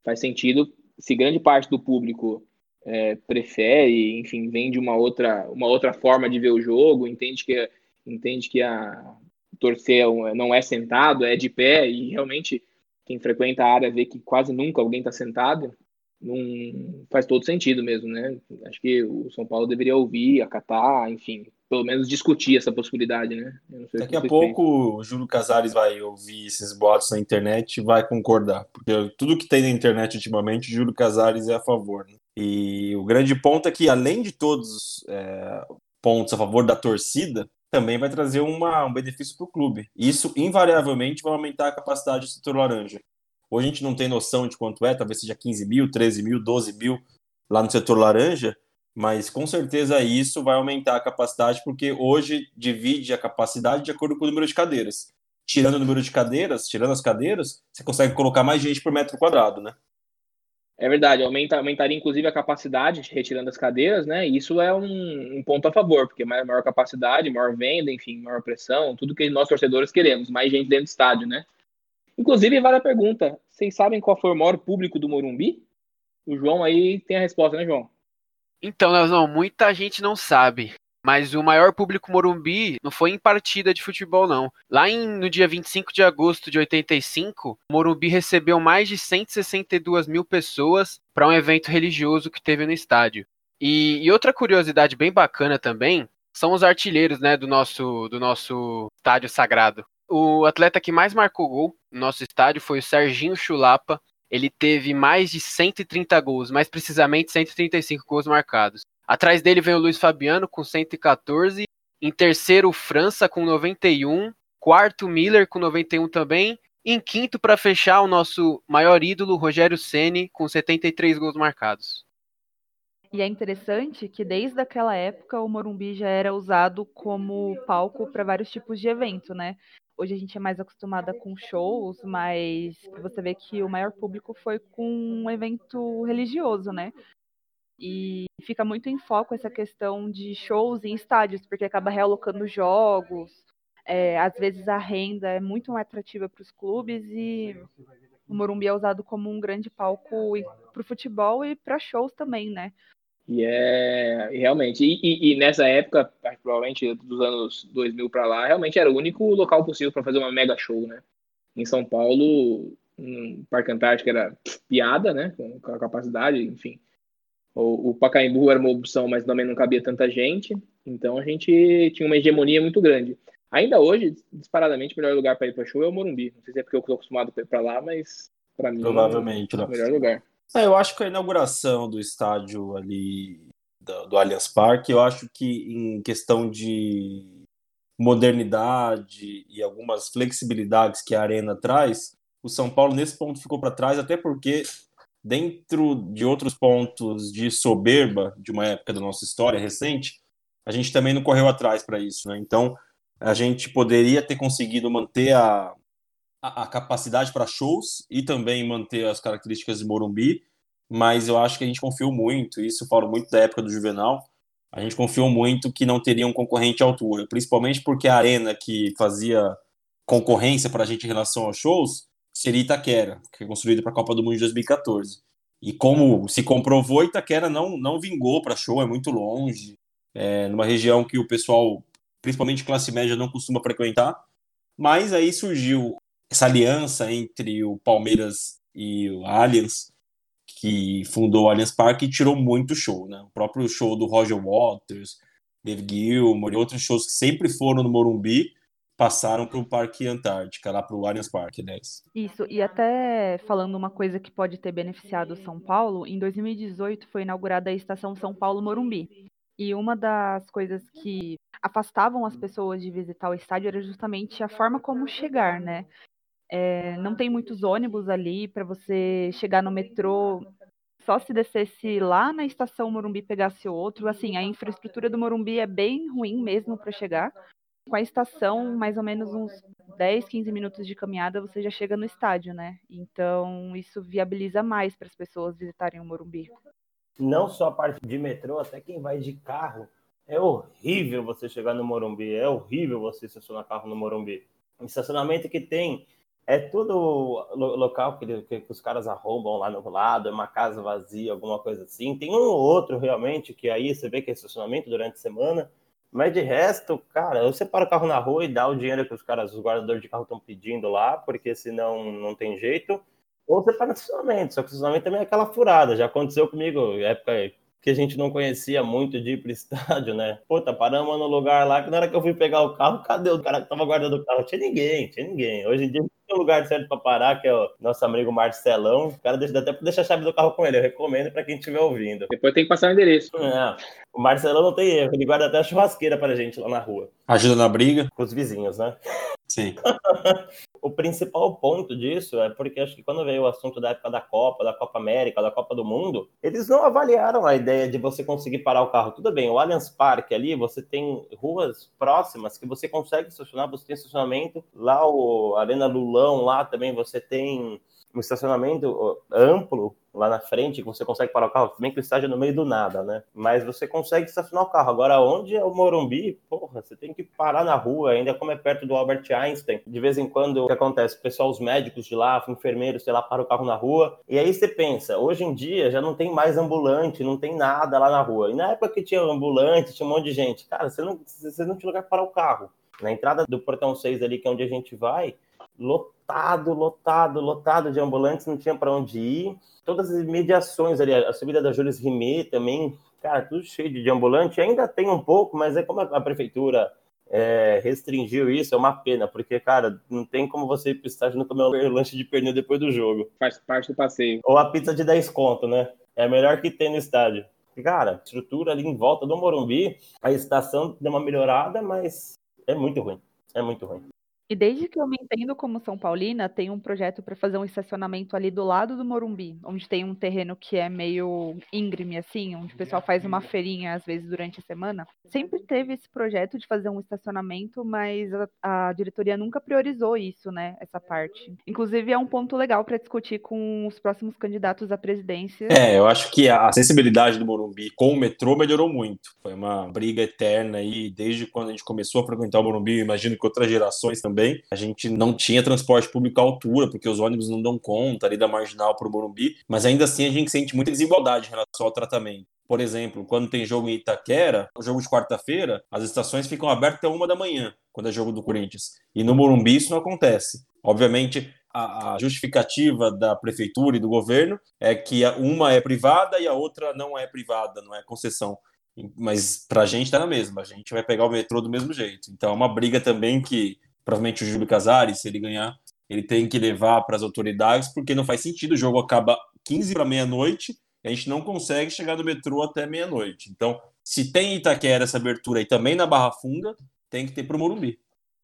A: faz sentido se grande parte do público é, prefere, enfim, vem de uma outra, uma outra forma de ver o jogo, entende que, entende que a torcer é não é sentado, é de pé, e realmente quem frequenta a área vê que quase nunca alguém está sentado, não faz todo sentido mesmo, né? Acho que o São Paulo deveria ouvir, acatar, enfim, pelo menos discutir essa possibilidade, né?
B: Daqui a pouco o Júlio Casares vai ouvir esses boatos na internet e vai concordar, porque tudo que tem na internet ultimamente, o Júlio Casares é a favor. Né? E o grande ponto é que, além de todos os é, pontos a favor da torcida, também vai trazer uma, um benefício para o clube. Isso, invariavelmente, vai aumentar a capacidade do setor laranja. Hoje a gente não tem noção de quanto é, talvez seja 15 mil, 13 mil, 12 mil lá no setor laranja, mas com certeza isso vai aumentar a capacidade, porque hoje divide a capacidade de acordo com o número de cadeiras. Tirando o número de cadeiras, tirando as cadeiras, você consegue colocar mais gente por metro quadrado, né?
A: É verdade, aumenta, aumentaria inclusive a capacidade, retirando as cadeiras, né? E isso é um, um, ponto a favor, porque maior capacidade, maior venda, enfim, maior pressão, tudo que nós torcedores queremos, mais gente dentro do estádio, né? Inclusive, vale a pergunta: vocês sabem qual foi o maior público do Morumbi? O João aí tem a resposta, né, João?
D: Então, Leozão, muita gente não sabe. Mas o maior público Morumbi não foi em partida de futebol, não. Lá em, no dia 25 de agosto de 85, o Morumbi recebeu mais de 162 mil pessoas para um evento religioso que teve no estádio. E, e, outra curiosidade bem bacana também são os artilheiros né, do, nosso, do nosso estádio sagrado. O atleta que mais marcou gol no nosso estádio foi o Serginho Chulapa, ele teve mais de 130 gols, mais precisamente 135 gols marcados. Atrás dele vem o Luiz Fabiano com 114, em terceiro França com 91, quarto Miller com 91 também, em quinto para fechar o nosso maior ídolo Rogério Ceni com 73 gols marcados.
F: E é interessante que desde aquela época o Morumbi já era usado como palco para vários tipos de evento, né? Hoje a gente é mais acostumada com shows, mas você vê que o maior público foi com um evento religioso, né? E fica muito em foco essa questão de shows em estádios, porque acaba realocando jogos. É, às vezes a renda é muito mais atrativa para os clubes e o Morumbi é usado como um grande palco para o futebol e para shows também, né?
A: E é realmente, e, e, e, nessa época, provavelmente dos anos 2000 para lá, realmente era o único local possível para fazer uma mega show, né? Em São Paulo, um Parque Antártico era piada, né? Com a capacidade, enfim. O, o Pacaembu era uma opção, mas também não cabia tanta gente, então a gente tinha uma hegemonia muito grande. Ainda hoje, disparadamente, o melhor lugar para ir para show é o Morumbi. Não sei se é porque eu estou acostumado para lá, mas para mim
B: Provavelmente,
A: é o melhor lugar.
B: É, eu acho que a inauguração do estádio ali do, do Allianz Parque, eu acho que em questão de modernidade e algumas flexibilidades que a arena traz, o São Paulo nesse ponto ficou para trás, até porque dentro de outros pontos de soberba de uma época da nossa história recente, a gente também não correu atrás para isso, né? Então, a gente poderia ter conseguido manter a, a, capacidade para shows e também manter as características de Morumbi, mas eu acho que a gente confiou muito, isso eu falo muito da época do Juvenal, a gente confiou muito que não teria um concorrente à altura, principalmente porque a arena que fazia concorrência para a gente em relação aos shows seria Itaquera, que foi construída para a Copa do Mundo de 2014. E como se comprovou, Itaquera não, não vingou para show, é muito longe, é numa região que o pessoal principalmente classe média não costuma frequentar. Mas aí surgiu essa aliança entre o Palmeiras e o Allianz, que fundou o Allianz Parque tirou muito show, né? O próprio show do Roger Waters, Dave Gilmour e outros shows que sempre foram no Morumbi passaram para o Parque Antártica, lá para o Allianz Parque, né?
F: Isso, e até falando uma coisa que pode ter beneficiado São Paulo, em 2018 foi inaugurada a estação São Paulo Morumbi. E uma das coisas que afastavam as pessoas de visitar o estádio era justamente a forma como chegar, né? É, não tem muitos ônibus ali para você chegar no metrô. Só se descesse lá na estação Morumbi pegasse outro. Assim, a infraestrutura do Morumbi é bem ruim mesmo para chegar. Com a estação, mais ou menos uns 10, 15 minutos de caminhada, você já chega no estádio, né? Então, isso viabiliza mais para as pessoas visitarem o Morumbi.
E: Não só a parte de metrô, até quem vai de carro. É horrível você chegar no Morumbi, é horrível você estacionar carro no Morumbi. O estacionamento que tem é tudo local que, que, os caras arrombam lá no lado, é uma casa vazia, alguma coisa assim. Tem um ou outro realmente que aí você vê que é estacionamento durante a semana, mas de resto, cara, você para o carro na rua e dá o dinheiro que os caras, os guardadores de carro estão pedindo lá, porque senão não tem jeito. Ou você para no estacionamento, só que o estacionamento também é aquela furada. Já aconteceu comigo, época que a gente não conhecia muito de ir pro estádio, né? Puta, paramos no lugar lá que na hora que eu fui pegar o carro, cadê o cara que tava guardando o carro? Tinha ninguém, tinha ninguém. Hoje em dia tem um lugar certo para parar, que é o nosso amigo Marcelão. O cara deixa, até deixa a chave do carro com ele. Eu recomendo para quem estiver ouvindo.
A: Depois tem que passar o endereço.
E: É, o Marcelão não tem erro, ele guarda até a churrasqueira pra gente lá na rua.
B: Ajuda na briga.
E: Com os vizinhos, né?
B: Sim.
E: o principal ponto disso é porque acho que quando veio o assunto da época da Copa, da Copa América, da Copa do Mundo, eles não avaliaram a ideia de você conseguir parar o carro. Tudo bem, o Allianz Parque ali, você tem ruas próximas que você consegue estacionar, você tem estacionamento. Lá o Arena Lulão, lá também você tem um estacionamento amplo lá na frente, que você consegue parar o carro, bem que estádio é no meio do nada, né? Mas você consegue estacionar o carro. Agora, onde é o Morumbi, porra, você tem que parar na rua, ainda como é perto do Albert Einstein. De vez em quando, o que acontece? O pessoal, os médicos de lá, enfermeiros, sei lá, para o carro na rua. E aí você pensa, hoje em dia já não tem mais ambulante, não tem nada lá na rua. E na época que tinha ambulante, tinha um monte de gente. Cara, você não, você não tinha lugar para parar o carro. Na entrada do portão 6 ali, que é onde a gente vai, lotado, lotado, lotado de ambulantes, não tinha para onde ir. Todas as mediações ali, a subida da Júlio Rimet também, cara, tudo cheio de ambulante. Ainda tem um pouco, mas é como a prefeitura é, restringiu isso, é uma pena, porque, cara, não tem como você ir pro estádio não comer um lanche de pernil depois do jogo.
A: Faz parte do passeio.
E: Ou a pizza de 10 conto, né? É a melhor que tem no estádio. Cara, estrutura ali em volta do Morumbi, a estação deu uma melhorada, mas é muito ruim. É muito ruim.
F: E desde que eu me entendo como São Paulina, tem um projeto para fazer um estacionamento ali do lado do Morumbi, onde tem um terreno que é meio íngreme, assim, onde o pessoal faz uma feirinha às vezes durante a semana. Sempre teve esse projeto de fazer um estacionamento, mas a, a diretoria nunca priorizou isso, né? Essa parte. Inclusive, é um ponto legal para discutir com os próximos candidatos à presidência.
B: É, eu acho que a sensibilidade do Morumbi com o metrô melhorou muito. Foi uma briga eterna aí, desde quando a gente começou a frequentar o Morumbi, imagino que outras gerações também também. A gente não tinha transporte público à altura, porque os ônibus não dão conta ali da marginal para o Morumbi, mas ainda assim a gente sente muita desigualdade em relação ao tratamento. Por exemplo, quando tem jogo em Itaquera, o jogo de quarta-feira, as estações ficam abertas até uma da manhã, quando é jogo do Corinthians. E no Morumbi isso não acontece. Obviamente, a, justificativa da prefeitura e do governo é que uma é privada e a outra não é privada, não é concessão. Mas para a gente está na mesma, a gente vai pegar o metrô do mesmo jeito. Então é uma briga também que provavelmente o Júlio Casares, se ele ganhar, ele tem que levar para as autoridades, porque não faz sentido. O jogo acaba 15 para meia-noite e a gente não consegue chegar no metrô até meia-noite. Então, se tem em Itaquera essa abertura e também na Barra Funda, tem que ter para o Morumbi.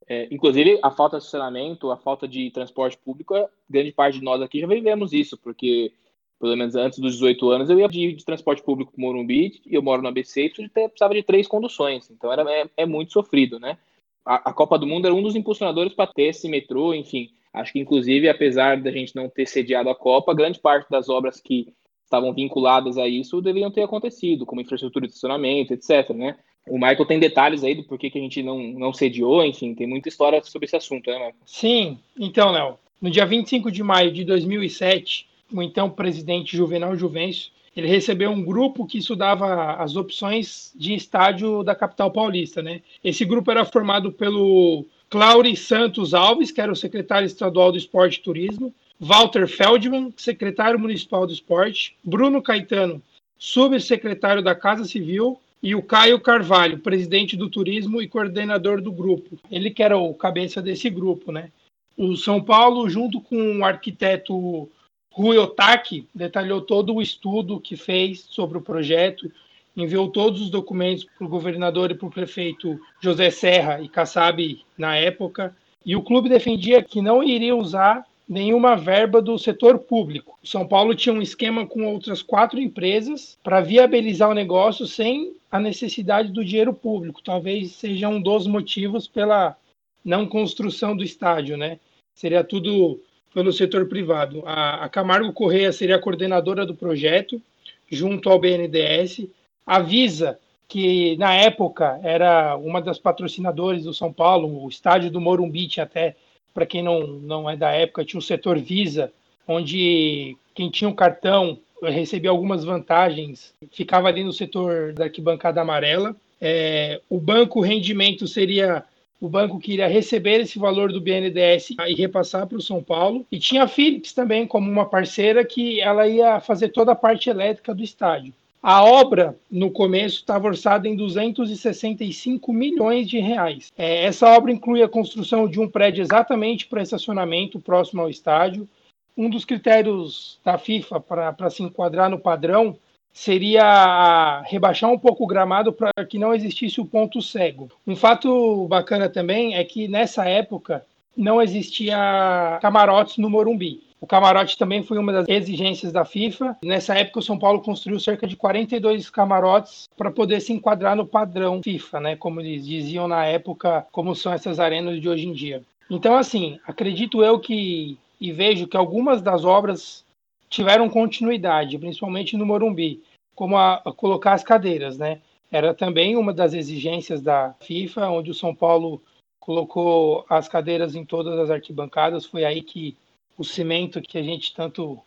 A: É, inclusive, a falta de estacionamento, a falta de transporte público, grande parte de nós aqui já vivemos isso, porque pelo menos antes dos 18 anos, eu ia de, de transporte público para Morumbi, e eu moro no ABC e precisava de três conduções. Então era, é, é muito sofrido, né? A, a Copa do Mundo era um dos impulsionadores para ter esse metrô, enfim. Acho que, inclusive, apesar da gente não ter sediado a Copa, grande parte das obras que estavam vinculadas a isso deveriam ter acontecido, como infraestrutura de estacionamento, etc. Né? O Michael tem detalhes aí do porquê que a gente não, não sediou, enfim, tem muita história sobre esse assunto, né, Michael?
C: Sim, então, Léo, no dia 25 de maio de 2007, o então presidente Juvenal Juvencio, ele recebeu um grupo que estudava as opções de estádio da capital paulista, né? Esse grupo era formado pelo Claudio Santos Alves, que era o secretário estadual do Esporte e Turismo, Walter Feldman, secretário municipal do esporte, Bruno Caetano, subsecretário da Casa Civil, e o Caio Carvalho, presidente do turismo e coordenador do grupo. Ele que era o cabeça desse grupo, né? O São Paulo, junto com o arquiteto Rui Otaki, detalhou todo o estudo que fez sobre o projeto, enviou todos os documentos para o governador e para o prefeito José Serra e Kassab na época, e o clube defendia que não iria usar nenhuma verba do setor público. São Paulo tinha um esquema com outras quatro empresas para viabilizar o negócio sem a necessidade do dinheiro público. Talvez seja um dos motivos pela não construção do estádio, né? Seria tudo pelo setor privado. A, a Camargo Correia seria a coordenadora do projeto, junto ao BNDES. A Visa, que na época era uma das patrocinadoras do São Paulo, o estádio do Morumbi até para quem não, não é da época, tinha o setor Visa, onde quem tinha o um cartão recebia algumas vantagens, ficava ali no setor da arquibancada amarela. É, o banco rendimento seria o banco que iria receber esse valor do BNDES e repassar para o São Paulo. E tinha a Philips também como uma parceira que ela ia fazer toda a parte elétrica do estádio. A obra, no começo, estava orçada em 265 milhões de reais. É, essa obra inclui a construção de um prédio exatamente para estacionamento próximo ao estádio. Um dos critérios da FIFA para se enquadrar no padrão seria rebaixar um pouco o gramado para que não existisse o ponto cego. Um fato bacana também é que nessa época não existia camarotes no Morumbi. O camarote também foi uma das exigências da FIFA. Nessa época, o São Paulo construiu cerca de 42 camarotes para poder se enquadrar no padrão FIFA, né? Como eles diziam na época, como são essas arenas de hoje em dia. Então, assim, acredito eu que e vejo que algumas das obras tiveram continuidade, principalmente no Morumbi, como a, a colocar as cadeiras, né? Era também uma das exigências da FIFA, onde o São Paulo colocou as cadeiras em todas as arquibancadas. Foi aí que o cimento que a gente tanto,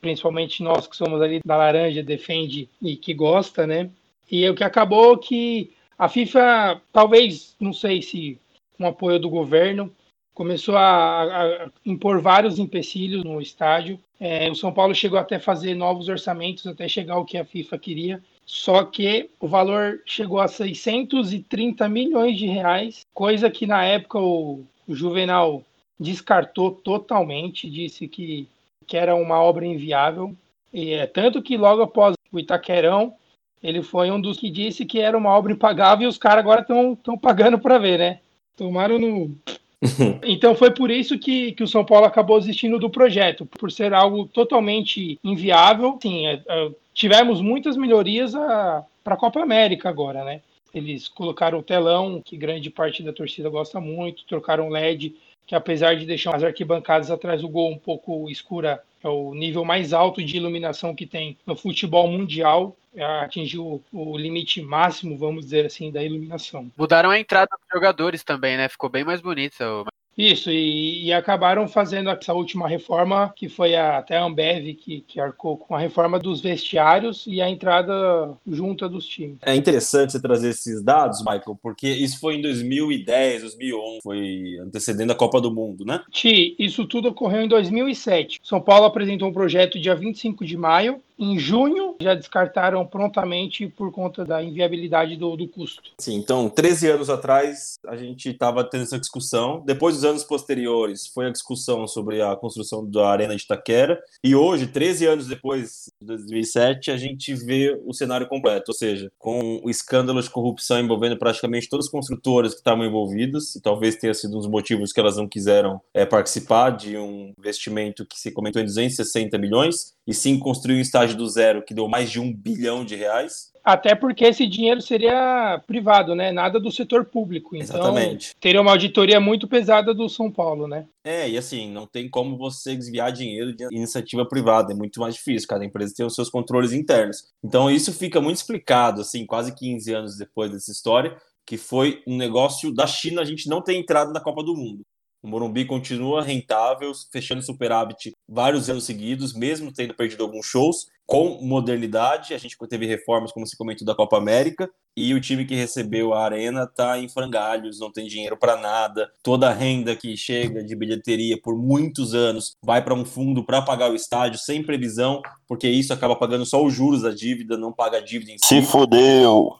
C: principalmente nós que somos ali da laranja, defende e que gosta, né? E é o que acabou que a FIFA, talvez, não sei se com apoio do governo, começou a, a impor vários empecilhos no estádio. É, o São Paulo chegou até fazer novos orçamentos até chegar ao que a FIFA queria. Só que o valor chegou a 630 milhões de reais, coisa que na época o, o Juvenal descartou totalmente, disse que, que era uma obra inviável. E é tanto que logo após o Itaquerão, ele foi um dos que disse que era uma obra impagável e os caras agora estão pagando para ver, né? Tomaram no. então foi por isso que, que o São Paulo acabou desistindo do projeto, por ser algo totalmente inviável. Sim, é, é, tivemos muitas melhorias para a Copa América agora, né? Eles colocaram o telão, que grande parte da torcida gosta muito, trocaram LED que apesar de deixar as arquibancadas atrás do gol um pouco escura, é o nível mais alto de iluminação que tem no futebol mundial. É, atingiu o limite máximo, vamos dizer assim, da iluminação.
D: Mudaram a entrada dos jogadores também, né? Ficou bem mais bonito.
C: Isso, e, e, acabaram fazendo essa última reforma, que foi a, até a Ambev que, que arcou com a reforma dos vestiários e a entrada junta dos times.
B: É interessante você trazer esses dados, Michael, porque isso foi em 2010, 2011, foi antecedendo a Copa do Mundo, né?
C: Ti, isso tudo ocorreu em 2007. São Paulo apresentou um projeto dia 25 de maio em junho, já descartaram prontamente por conta da inviabilidade do, do custo.
B: Sim, então, 13 anos atrás, a gente estava tendo essa discussão. Depois dos anos posteriores, foi a discussão sobre a construção da Arena de Itaquera. E hoje, 13 anos depois, de 2007, a gente vê o cenário completo. Ou seja, com o escândalo de corrupção envolvendo praticamente todas as construtoras que estavam envolvidas, e talvez tenha sido um dos motivos que elas não quiseram é, participar de um investimento que se comentou em 260 milhões, e sim construir um do zero que deu mais de um bilhão de reais.
C: Até porque esse dinheiro seria privado, né? Nada do setor público. Então, Exatamente. teria uma auditoria muito pesada do São Paulo, né?
B: É, e assim, não tem como você desviar dinheiro de iniciativa privada, é muito mais difícil, cada empresa tem os seus controles internos. Então isso fica muito explicado, assim, quase 15 anos depois dessa história, que foi um negócio da China a gente não ter entrado na Copa do Mundo. O Morumbi continua rentável, fechando superávit vários anos seguidos, mesmo tendo perdido alguns shows, com modernidade. A gente teve reformas, como se comentou, da Copa América, e o time que recebeu a arena está em frangalhos, não tem dinheiro para nada. Toda a renda que chega de bilheteria por muitos anos vai para um fundo para pagar o estádio sem previsão, porque isso acaba pagando só os juros da dívida, não paga a dívida em si.
G: Se fodeu!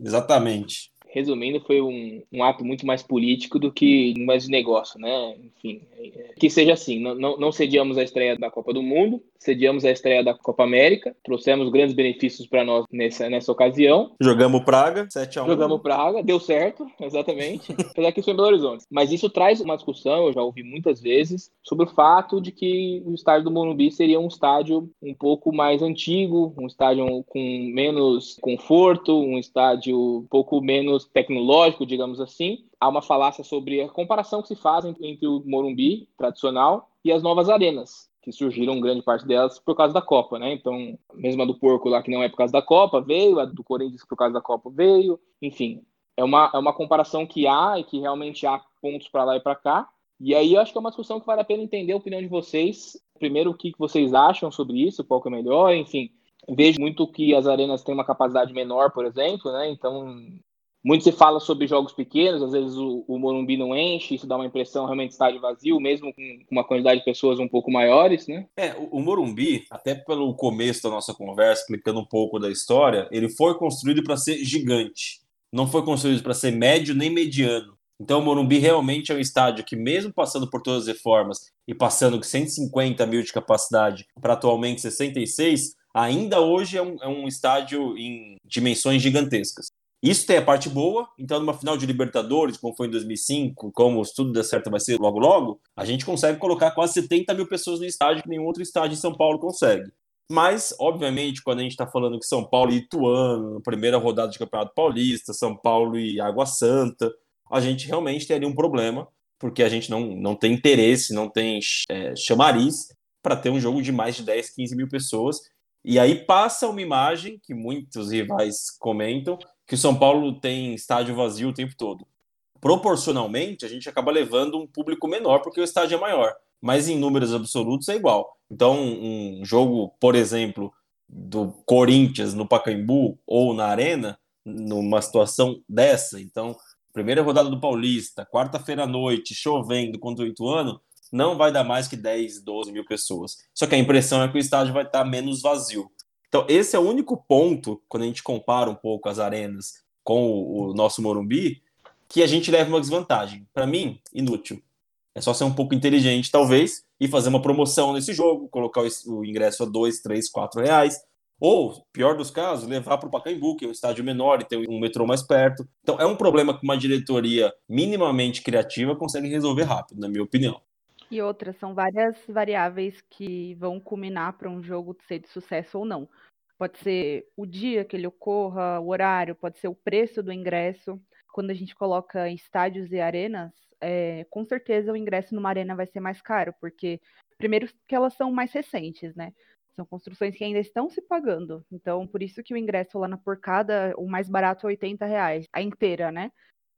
B: Exatamente
A: resumindo, foi um, um, ato muito mais político do que mais de negócio, né? Enfim, é, que seja assim, não, não, não sediamos a estreia da Copa do Mundo, sediamos a estreia da Copa América, trouxemos grandes benefícios para nós nessa, nessa ocasião.
B: Jogamos Praga, 7x1.
A: Jogamos Praga, deu certo, exatamente. Apesar que isso foi em Belo Horizonte. Mas isso traz uma discussão, eu já ouvi muitas vezes, sobre o fato de que o estádio do Morumbi seria um estádio um pouco mais antigo, um estádio com menos conforto, um estádio um pouco menos tecnológico, digamos assim. Há uma falácia sobre a comparação que se faz entre o Morumbi tradicional e as novas arenas que surgiram grande parte delas por causa da Copa, né? Então, mesmo a do Porco lá, que não é por causa da Copa, veio, a do Corinthians por causa da Copa veio, enfim. É uma, é uma comparação que há e que realmente há pontos para lá e para cá. E aí eu acho que é uma discussão que vale a pena entender a opinião de vocês. Primeiro, o que vocês acham sobre isso, qual que é melhor, enfim. Vejo muito que as arenas têm uma capacidade menor, por exemplo, né? Então, muito se fala sobre jogos pequenos, às vezes o, o Morumbi não enche, isso dá uma impressão realmente de estádio vazio, mesmo com uma quantidade de pessoas um pouco maiores, né?
B: É, o, o Morumbi, até pelo começo da nossa conversa, explicando um pouco da história, ele foi construído para ser gigante. Não foi construído para ser médio nem mediano. Então o Morumbi realmente é um estádio que, mesmo passando por todas as reformas e passando de 150 mil de capacidade para atualmente 66, ainda hoje é um, é um estádio em dimensões gigantescas. Isso tem a parte boa, então numa final de Libertadores, como foi em 2005, como tudo der certo vai ser logo logo, a gente consegue colocar quase 70 mil pessoas no estádio que nenhum outro estádio em São Paulo consegue. Mas, obviamente, quando a gente está falando que São Paulo e Ituano, primeira rodada de Campeonato Paulista, São Paulo e Água Santa, a gente realmente teria um problema, porque a gente não, não tem interesse, não tem é, chamariz para ter um jogo de mais de 10, 15 mil pessoas. E aí passa uma imagem que muitos rivais comentam, que o São Paulo tem estádio vazio o tempo todo. Proporcionalmente, a gente acaba levando um público menor porque o estádio é maior, mas em números absolutos é igual. Então, um jogo, por exemplo, do Corinthians no Pacaembu ou na Arena, numa situação dessa, então, primeira rodada do Paulista, quarta-feira à noite, chovendo contra o Ituano, não vai dar mais que 10, 12 mil pessoas. Só que a impressão é que o estádio vai estar menos vazio. Então, esse é o único ponto, quando a gente compara um pouco as arenas com o, o nosso Morumbi, que a gente leva uma desvantagem. Para mim, inútil. É só ser um pouco inteligente, talvez, e fazer uma promoção nesse jogo, colocar o ingresso a dois, três, quatro reais. Ou, pior dos casos, levar para o Pacaembu, que é um estádio menor e tem um metrô mais perto. Então, é um problema que uma diretoria minimamente criativa consegue resolver rápido, na minha opinião.
F: E outras, são várias variáveis que vão culminar para um jogo ser de sucesso ou não. Pode ser o dia que ele ocorra, o horário, pode ser o preço do ingresso. Quando a gente coloca estádios e arenas, é, com certeza o ingresso numa arena vai ser mais caro, porque, primeiro, que elas são mais recentes, né? São construções que ainda estão se pagando. Então, por isso que o ingresso lá na porcada, o mais barato é 80 reais, a inteira, né?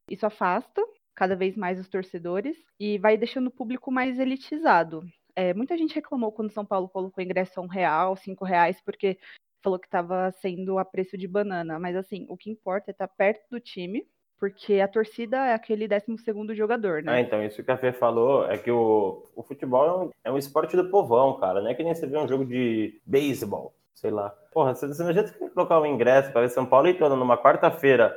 F: Isso afasta cada vez mais os torcedores e vai deixando o público mais elitizado. É, muita gente reclamou quando São Paulo colocou ingresso a um real, cinco reais, porque falou que estava sendo a preço de banana. Mas assim, o que importa é estar tá perto do time, porque a torcida é aquele 12 segundo jogador, né?
E: Ah, então, isso que a Fê falou é que o, o futebol é um, é um esporte do povão, cara. Não é que nem você vê um jogo de beisebol, sei lá. Porra, você, você não adianta colocar um ingresso para ver São Paulo e todo numa quarta-feira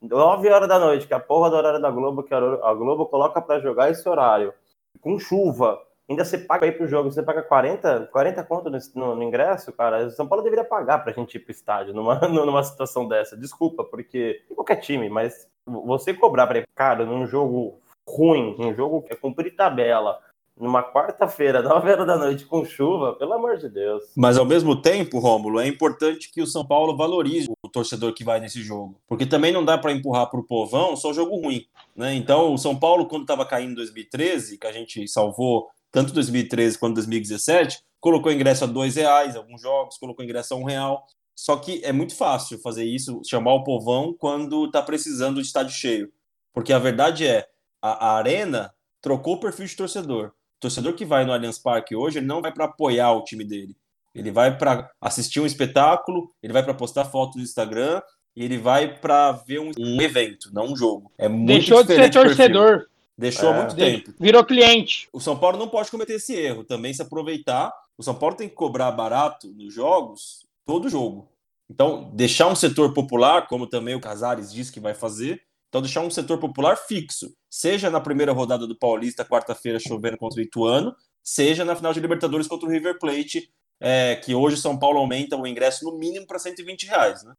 E: 9 horas da noite, que é a porra do horário da Globo, que a Globo coloca para jogar esse horário, com chuva, ainda você paga aí pro jogo, você paga 40, 40 conto no, no, no ingresso, cara. São Paulo deveria pagar pra gente ir pro estádio numa, numa situação dessa. Desculpa, porque qualquer time, mas você cobrar pra ir, cara, num jogo ruim, um jogo que é cumprir tabela, numa quarta-feira, 9 horas da noite, com chuva, pelo amor de Deus.
B: Mas ao mesmo tempo, Rômulo, é importante que o São Paulo valorize o torcedor que vai nesse jogo. Porque também não dá para empurrar para o povão só jogo ruim. Né? Então, o São Paulo, quando estava caindo em 2013, que a gente salvou tanto 2013 quanto 2017, colocou ingresso a dois reais, alguns jogos, colocou ingresso a um real. Só que é muito fácil fazer isso, chamar o povão quando está precisando de estádio cheio. Porque a verdade é, a, a arena trocou o perfil de torcedor. Torcedor que vai no Allianz Parque hoje, ele não vai para apoiar o time dele. Ele vai para assistir um espetáculo, ele vai para postar foto no Instagram e ele vai para ver um, um, evento, não um jogo. É muito
C: Deixou de ser torcedor.
B: Deixou há
E: É.
B: muito tempo.
C: Virou cliente.
B: O São Paulo não pode cometer esse erro, também se aproveitar. O São Paulo tem que cobrar barato nos jogos, todo jogo. Então, deixar um setor popular, como também o Casares disse que vai fazer, então deixar um setor popular fixo, seja na primeira rodada do Paulista, quarta-feira, chovendo contra o Ituano, seja na final de Libertadores contra o River Plate, é, que hoje São Paulo aumenta o ingresso no mínimo para 120 reais, né?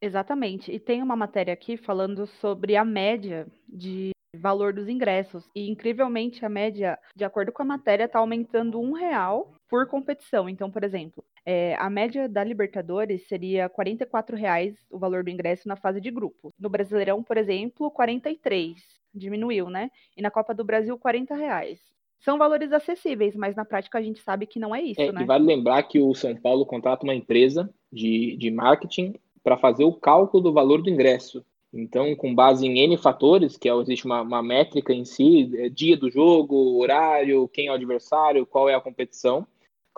F: Exatamente. E tem uma matéria aqui falando sobre a média de valor dos ingressos. E, incrivelmente, a média, de acordo com a matéria, está aumentando um real por competição. Então, por exemplo, é, a média da Libertadores seria 44 reais o valor do ingresso na fase de grupo. No Brasileirão, por exemplo, 43. Diminuiu, né? E na Copa do Brasil, 40 reais. São valores acessíveis, mas na prática a gente sabe que não é isso,
A: É,
F: né?
A: E vale lembrar que o São Paulo contrata uma empresa de, de marketing para fazer o cálculo do valor do ingresso. Então, com base em N fatores, que é, existe uma, uma métrica em si, é, dia do jogo, horário, quem é o adversário, qual é a competição,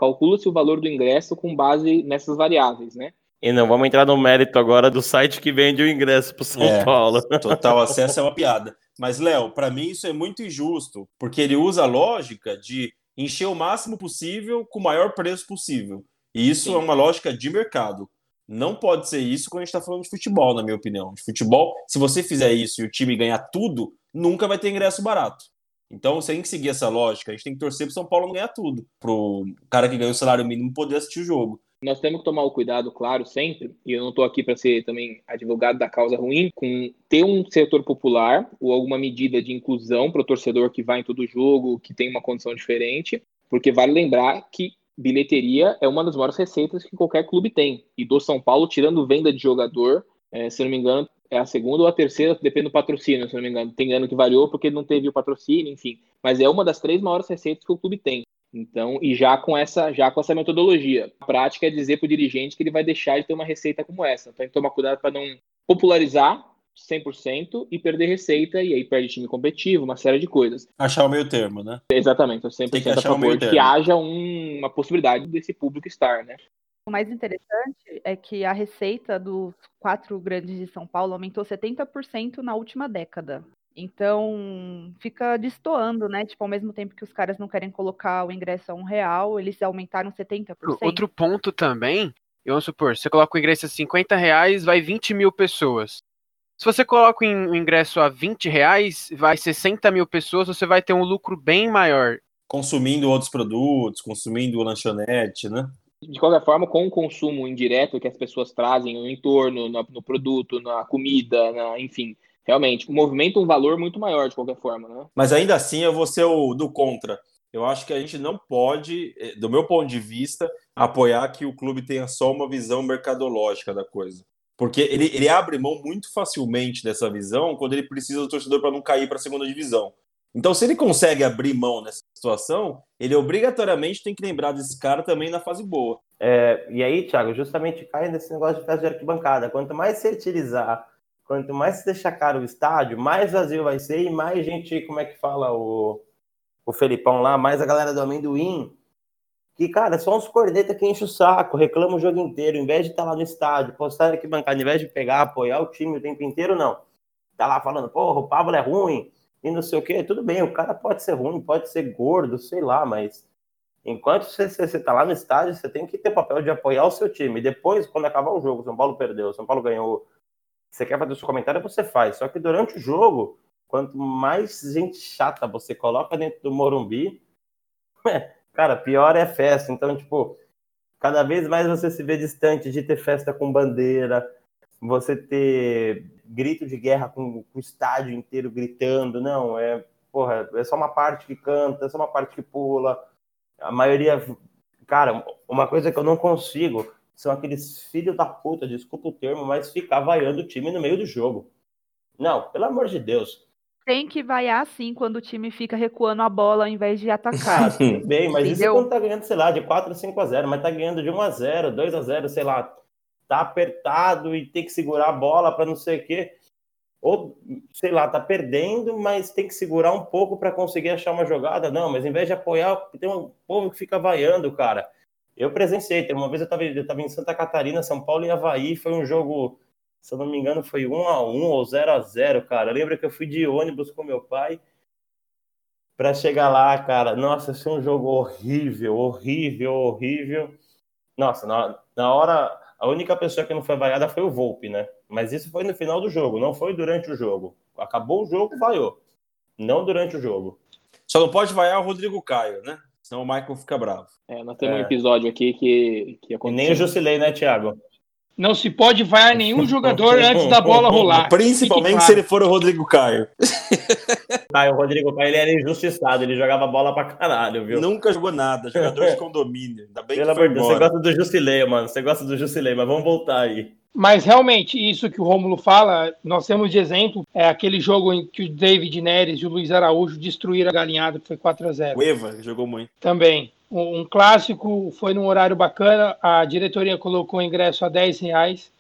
A: calcula-se o valor do ingresso com base nessas variáveis, né?
E: E não vamos entrar no mérito agora do site que vende o ingresso pro São
B: É.
E: Paulo.
B: Total acesso é uma piada. Mas, Léo, para mim isso é muito injusto, porque ele usa a lógica de encher o máximo possível com o maior preço possível. E isso
A: Sim.
B: é uma lógica de mercado. Não pode ser isso quando a gente está falando de futebol, na minha opinião. De futebol, se você fizer isso e o time ganhar tudo, nunca vai ter ingresso barato. Então, você tem seguir essa lógica. A gente tem que torcer pro São Paulo não ganhar tudo. Pro cara que ganhou o salário mínimo poder assistir o jogo.
A: Nós temos que tomar o cuidado, claro, sempre, e eu não estou aqui para ser também advogado da causa ruim, com ter um setor popular ou alguma medida de inclusão para o torcedor que vai em todo jogo, que tem uma condição diferente, porque vale lembrar que bilheteria é uma das maiores receitas que qualquer clube tem. E do São Paulo, tirando venda de jogador, eh, se não me engano, é a segunda ou a terceira, depende do patrocínio, se não me engano. Tem ano que variou porque não teve o patrocínio, enfim. Mas é uma das três maiores receitas que o clube tem. Então, e já com essa, já com essa metodologia. A prática é dizer para o dirigente que ele vai deixar de ter uma receita como essa. Então, tem que tomar cuidado para não popularizar 100% e perder receita, e aí perde time competitivo, uma série de coisas.
B: Achar o meio termo, né?
A: Exatamente, eu
B: Tem
A: 100%
B: que
A: a
B: achar o
A: favor
B: meio
A: de que
B: termo.
A: haja um- uma possibilidade desse público estar, né?
F: O mais interessante é que a receita dos quatro grandes de São Paulo aumentou 70% na última década. Então, fica destoando, né? Tipo, ao mesmo tempo que os caras não querem colocar o ingresso a um real, eles aumentaram 70%.
D: Outro ponto também, eu vamos supor, você coloca o ingresso a 50 reais, vai 20 mil pessoas. Se você coloca o in- o ingresso a 20 reais, vai 60 mil pessoas, você vai ter um lucro bem maior.
B: Consumindo outros produtos, consumindo lanchonete, né?
A: De qualquer forma, com o consumo indireto que as pessoas trazem no entorno, no, no produto, na comida, na- enfim, realmente, movimenta um valor muito maior de qualquer forma, né?
B: Mas ainda assim eu vou ser o do contra. Eu acho que a gente não pode, eh, do meu ponto de vista, apoiar que o clube tenha só uma visão mercadológica da coisa. Porque ele, ele abre mão muito facilmente dessa visão quando ele precisa do torcedor para não cair para a segunda divisão. Então, se ele consegue abrir mão nessa situação, ele obrigatoriamente tem que lembrar desse cara também na fase boa.
E: É, e aí, Thiago, justamente cai nesse negócio de festa de arquibancada. Quanto mais você utilizar, quanto mais você deixar caro o estádio, mais vazio vai ser e mais gente, como é que fala o, o Felipão lá, mais a galera do amendoim. Que, cara, só uns cornetas que enchem o saco, reclamam o jogo inteiro, em vez de estar lá no estádio, postar arquibancada, em vez de pegar, apoiar o time o tempo inteiro, não. Tá lá falando, porra, o Pablo é ruim, e não sei o quê. Tudo bem, o cara pode ser ruim, pode ser gordo, sei lá, mas enquanto você, você, tá lá no estádio, você tem que ter papel de apoiar o seu time. Depois, quando acabar o jogo, São Paulo perdeu, São Paulo ganhou, você quer fazer o seu comentário, você faz. Só que durante o jogo, quanto mais gente chata você coloca dentro do Morumbi, cara, pior é festa. Então, tipo, cada vez mais você se vê distante de ter festa com bandeira, você ter grito de guerra com, com o estádio inteiro gritando. Não, é, porra, é só uma parte que canta, é só uma parte que pula. A maioria, cara, uma coisa que eu não consigo são aqueles filhos da puta, desculpa o termo, mas ficar vaiando o time no meio do jogo. Não, pelo amor de Deus.
F: Tem que vaiar sim quando o time fica recuando a bola ao invés de atacar.
E: Tudo bem, mas isso
F: Entendeu?
E: quando tá ganhando, sei lá, de 4 a 5 a 0, mas tá ganhando de 1 a 0, 2 a 0, sei lá, tá apertado e tem que segurar a bola para não sei o quê. ou, sei lá, tá perdendo, mas tem que segurar um pouco para conseguir achar uma jogada. Não, mas em vez de apoiar, tem um povo que fica vaiando, cara. Eu presenciei, uma vez eu estava eu tava em Santa Catarina, São Paulo e Havaí, foi um jogo, se eu não me engano, foi 1 a 1 ou 0 a 0 cara. Lembra que eu fui de ônibus com meu pai para chegar lá, cara. Nossa, foi um jogo horrível, horrível, horrível. Nossa, na, na hora, a única pessoa que não foi vaiada foi o Volpe, né? Mas isso foi no final do jogo, não foi durante o jogo. Acabou o jogo, vaiou. Não durante o jogo.
B: Só não pode vaiar o Rodrigo Caio, né? Senão o Michael fica bravo.
A: É, nós temos é. um episódio aqui que, que
E: aconteceu. E nem o Jusilei, né, Thiago?
C: Não se pode vaiar nenhum jogador antes da bola rolar.
B: Principalmente claro. se ele for o Rodrigo Caio.
E: Ah, o Rodrigo Caio ele era injustiçado, ele jogava bola pra caralho, viu?
B: Nunca jogou nada, jogador de condomínio. Ainda bem
E: Pelo
B: amor de
E: Deus, você gosta do Jusilei, mano. Você gosta do Jusilei, mas vamos voltar aí.
C: Mas realmente, isso que o Rômulo fala, nós temos de exemplo, é aquele jogo em que o David Neres e o Luiz Araújo destruíram a galinhada, que foi 4 a 0
B: O Eva jogou muito.
C: Também. Um, um clássico, foi num horário bacana, a diretoria colocou o ingresso a 10 reais.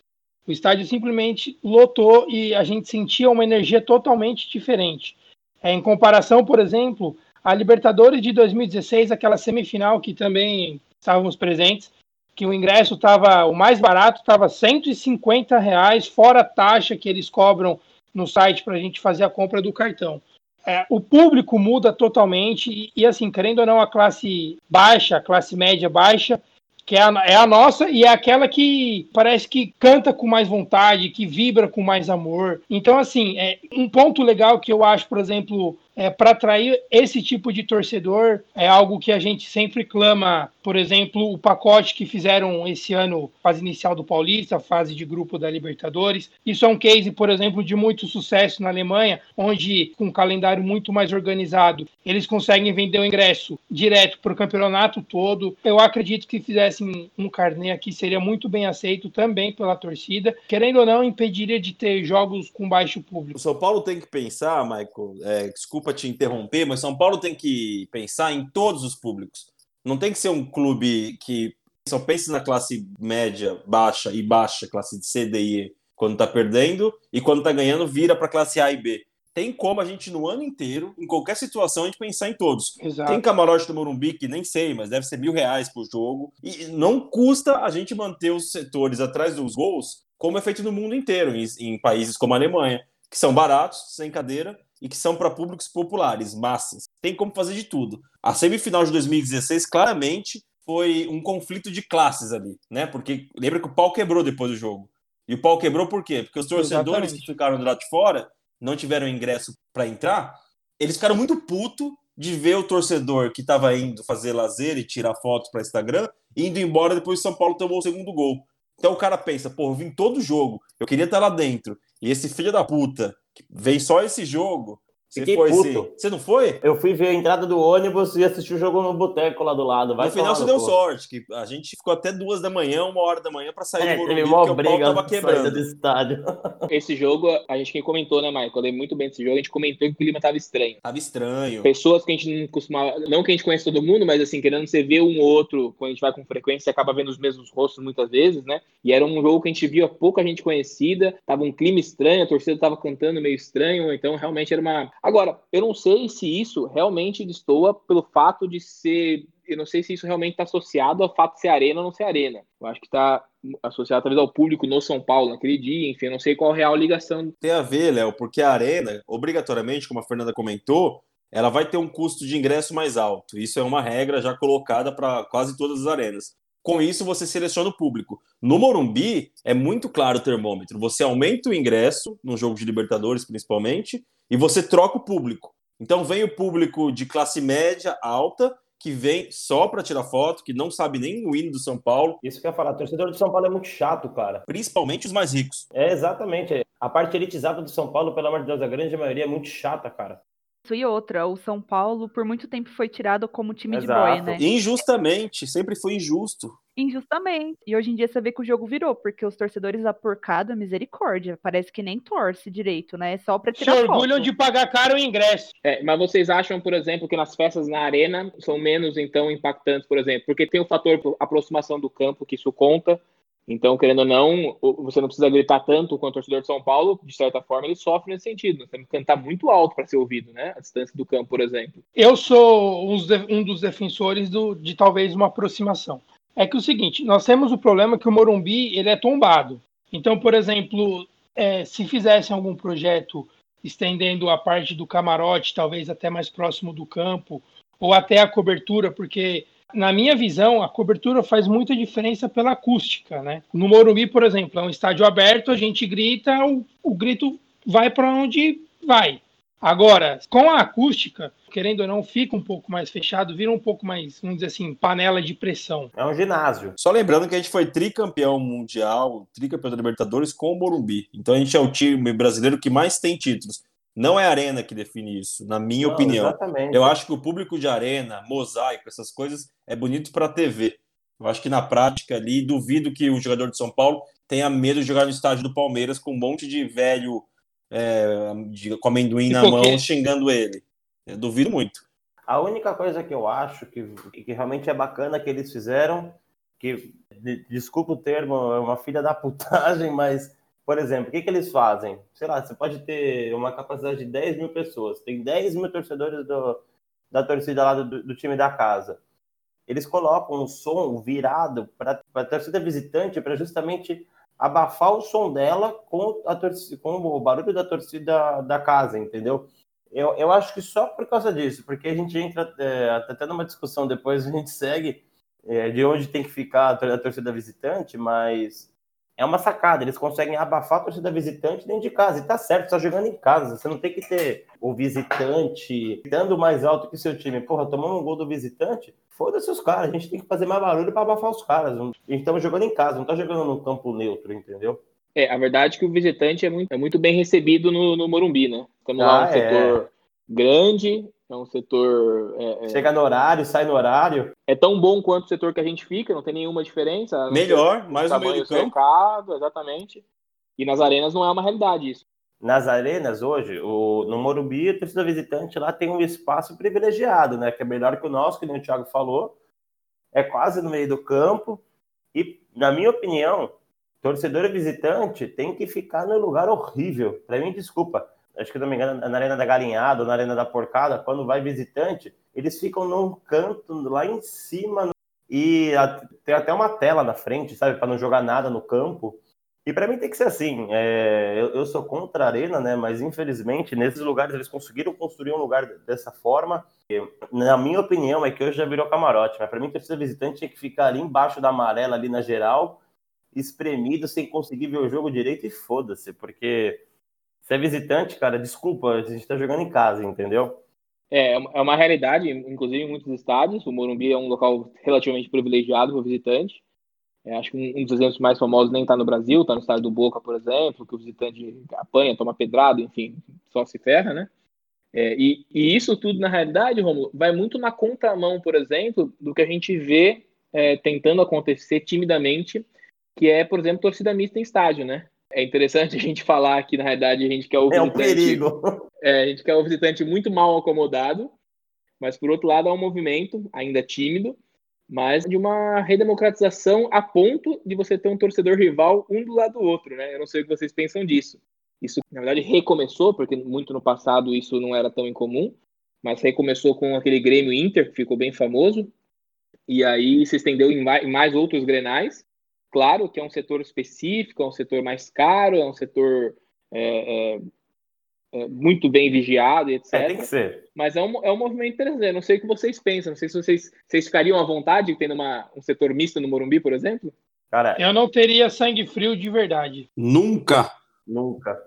C: O estádio simplesmente lotou e a gente sentia uma energia totalmente diferente. É, em comparação, por exemplo, a Libertadores de 2016, aquela semifinal que também estávamos presentes, que o ingresso estava, o mais barato estava 150 reais, fora a taxa que eles cobram no site para a gente fazer a compra do cartão. É, o público muda totalmente e, e, assim, querendo ou não, a classe baixa, a classe média baixa, que é a, é a, nossa e é aquela que parece que canta com mais vontade, que vibra com mais amor. Então, assim, é um ponto legal que eu acho, por exemplo, é, para atrair esse tipo de torcedor é algo que a gente sempre clama. Por exemplo, o pacote que fizeram esse ano, fase inicial do Paulista, fase de grupo da Libertadores. Isso é um case, por exemplo, de muito sucesso na Alemanha, onde, com um calendário muito mais organizado, eles conseguem vender o ingresso direto para o campeonato todo. Eu acredito que fizessem um carnê aqui seria muito bem aceito também pela torcida. Querendo ou não, impediria de ter jogos com baixo público.
B: O São Paulo tem que pensar, Michael, é, desculpa desculpa te interromper, mas São Paulo tem que pensar em todos os públicos. Não tem que ser um clube que só pense na classe média, baixa e baixa, classe C, D e E, quando tá perdendo, e quando tá ganhando, vira para classe A e B. Tem como a gente, no ano inteiro, em qualquer situação, a gente pensar em todos.
C: Exato.
B: Tem camarote do Morumbi, que nem sei, mas deve ser mil reais por jogo. E não custa a gente manter os setores atrás dos gols, como é feito no mundo inteiro, em, em países como a Alemanha, que são baratos, sem cadeira, e que são para públicos populares, massas. Tem como fazer de tudo. A semifinal de 2016 claramente foi um conflito de classes ali, né? Porque lembra que o pau quebrou depois do jogo. E o pau quebrou por quê? Porque os torcedores Exatamente. que ficaram do lado de fora, não tiveram ingresso para entrar, eles ficaram muito puto de ver o torcedor que estava indo fazer lazer e tirar fotos para Instagram indo embora depois que São Paulo tomou o segundo gol. Então o cara pensa, pô, eu vim todo jogo, eu queria estar lá dentro. E esse filho da puta veio só esse jogo.
E: Você Fiquei foi puto.
B: Você não foi?
E: Eu fui ver a entrada do ônibus e assisti o jogo no boteco lá do lado. Vai
B: no final você deu sorte, que a gente ficou até duas da manhã, uma hora da manhã para sair
E: é,
B: do
E: Morumbi, porque briga, o pau tava quebrando. Do estádio.
A: Esse jogo, a gente quem comentou, né, Michael? Eu lembro muito bem desse jogo, a gente comentou que o clima tava estranho.
B: Tava estranho.
A: Pessoas que a gente não costumava, não que a gente conhece todo mundo, mas assim, querendo você ver um ou outro, quando a gente vai com frequência, você acaba vendo os mesmos rostos muitas vezes, né? E era um jogo que a gente via pouca gente conhecida, tava um clima estranho, a torcida tava cantando meio estranho, então realmente era uma. Agora, eu não sei se isso realmente destoa pelo fato de ser. Eu não sei se isso realmente está associado ao fato de ser arena ou não ser arena. Eu acho que está associado talvez ao público no São Paulo naquele dia, enfim, eu não sei qual a real ligação.
B: Tem a ver, Léo, porque a arena, obrigatoriamente, como a Fernanda comentou, ela vai ter um custo de ingresso mais alto. Isso é uma regra já colocada para quase todas as arenas. Com isso, você seleciona o público. No Morumbi, é muito claro o termômetro. Você aumenta o ingresso, no jogo de Libertadores principalmente, e você troca o público. Então vem o público de classe média alta, que vem só para tirar foto, que não sabe nem o hino do São Paulo.
E: Isso que eu ia falar, torcedor do São Paulo é muito chato, cara.
B: Principalmente os mais ricos.
E: É, exatamente. A parte elitizada do São Paulo, pelo amor de Deus, a grande maioria é muito chata, cara.
F: E outra, o São Paulo por muito tempo foi tirado como time Exato. de boy, né?
B: Injustamente, sempre foi injusto.
F: Injustamente. E hoje em dia você vê que o jogo virou, porque os torcedores da porcada, misericórdia, parece que nem torce direito, né? É só pra tirar Se
C: orgulham
F: foto.
C: de pagar caro o ingresso.
A: É, mas vocês acham, por exemplo, que nas festas na arena são menos, então, impactantes, por exemplo? Porque tem o fator aproximação do campo, que isso conta, Então, querendo ou não, você não precisa gritar tanto quanto o torcedor de São Paulo, de certa forma, ele sofre nesse sentido. Nós temos que cantar muito alto para ser ouvido, né? A distância do campo, por exemplo.
C: Eu sou um dos defensores do, de talvez uma aproximação. É que é o seguinte, nós temos o problema que o Morumbi ele é tombado. Então, por exemplo, é, se fizessem algum projeto estendendo a parte do camarote, talvez até mais próximo do campo, ou até a cobertura, porque na minha visão, a cobertura faz muita diferença pela acústica, né? No Morumbi, por exemplo, é um estádio aberto, a gente grita, o, o grito vai para onde vai. Agora, com a acústica, querendo ou não, fica um pouco mais fechado, vira um pouco mais, vamos dizer assim, panela de pressão.
E: É um ginásio.
B: Só lembrando que a gente foi tricampeão mundial, tricampeão da Libertadores com o Morumbi. Então a gente é o time brasileiro que mais tem títulos. Não é a arena que define isso, na minha Não, opinião. Exatamente. Eu acho que o público de arena, mosaico, essas coisas, é bonito para TV. Eu acho que na prática ali, duvido que o jogador de São Paulo tenha medo de jogar no estádio do Palmeiras com um monte de velho é, de, com amendoim e na mão xingando ele. Eu duvido muito.
E: A única coisa que eu acho que, que realmente é bacana que eles fizeram, que, de, desculpa o termo, é uma filha da putagem, mas por exemplo, o que, que eles fazem? Sei lá, você pode ter uma capacidade de 10 mil pessoas, tem 10 mil torcedores do, da torcida lá do, do time da casa. Eles colocam um som virado para a torcida visitante para justamente abafar o som dela com, a torcida, com o barulho da torcida da casa, entendeu? Eu, eu acho que só por causa disso, porque a gente entra é, até numa discussão depois, a gente segue é, de onde tem que ficar a torcida visitante, mas é uma sacada. Eles conseguem abafar a torcida visitante dentro de casa. E tá certo, está jogando em casa. Você não tem que ter o visitante dando mais alto que seu time. Porra, tomamos um gol do visitante. Foda-se os caras. A gente tem que fazer mais barulho para abafar os caras. A gente estamos jogando em casa, não tá jogando num campo neutro, entendeu?
A: É, a verdade é que o visitante é muito, é muito bem recebido no, no Morumbi, né? Estamos ah, lá no é. setor grande, é um setor. É,
E: é, Chega no horário, sai no horário.
A: É tão bom quanto o setor que a gente fica, não tem nenhuma diferença.
B: Melhor, mais no meio do
A: campo. exatamente. E nas arenas não é uma realidade isso.
E: Nas arenas hoje, o, no Morumbi, a torcida visitante lá tem um espaço privilegiado, né? Que é melhor que o nosso, que o Thiago falou. É quase no meio do campo. E, na minha opinião, torcedor visitante tem que ficar no lugar horrível. Para mim, desculpa acho que não me engano, na Arena da Galinhada ou na Arena da Porcada, quando vai visitante, eles ficam num canto lá em cima e tem até uma tela na frente, sabe, para não jogar nada no campo. E para mim tem que ser assim. É, eu, eu, sou contra a arena, né? Mas infelizmente nesses lugares eles conseguiram construir um lugar dessa forma. E, na minha opinião é que hoje já virou camarote. Mas para mim torcida visitante tinha que ficar ali embaixo da amarela ali na geral, espremido sem conseguir ver o jogo direito e foda-se, porque você é visitante, cara, desculpa, a gente tá jogando em casa, entendeu?
A: É, é uma realidade, inclusive em muitos estádios. O Morumbi é um local relativamente privilegiado para visitante. É, acho que um dos exemplos mais famosos nem está no Brasil, está no estádio do Boca, por exemplo, que o visitante apanha, toma pedrado, enfim, só se ferra, né? É, e, e, isso tudo, na realidade, Romulo, vai muito na contramão, por exemplo, do que a gente vê é, tentando acontecer timidamente, que é, por exemplo, torcida mista em estádio, né? É interessante a gente falar que, na realidade, a gente quer o
E: visitante. É um perigo.
A: É, a gente quer o visitante muito mal acomodado, mas, por outro lado, é um movimento ainda tímido, mas de uma redemocratização a ponto de você ter um torcedor rival um do lado do outro, né? Eu não sei o que vocês pensam disso. Isso, na verdade, recomeçou, porque muito no passado isso não era tão incomum, mas recomeçou com aquele Grêmio Inter, que ficou bem famoso, e aí se estendeu em mais outros grenais, Claro que é um setor específico, é um setor mais caro, é um setor é, é, é muito bem vigiado, etc.
E: É, tem que ser.
A: Mas é um, é um movimento interessante. Não sei o que vocês pensam. Não sei se vocês, vocês ficariam à vontade tendo uma, um setor misto no Morumbi, por exemplo.
C: Cara, eu não teria sangue frio de verdade.
B: Nunca.
E: Nunca.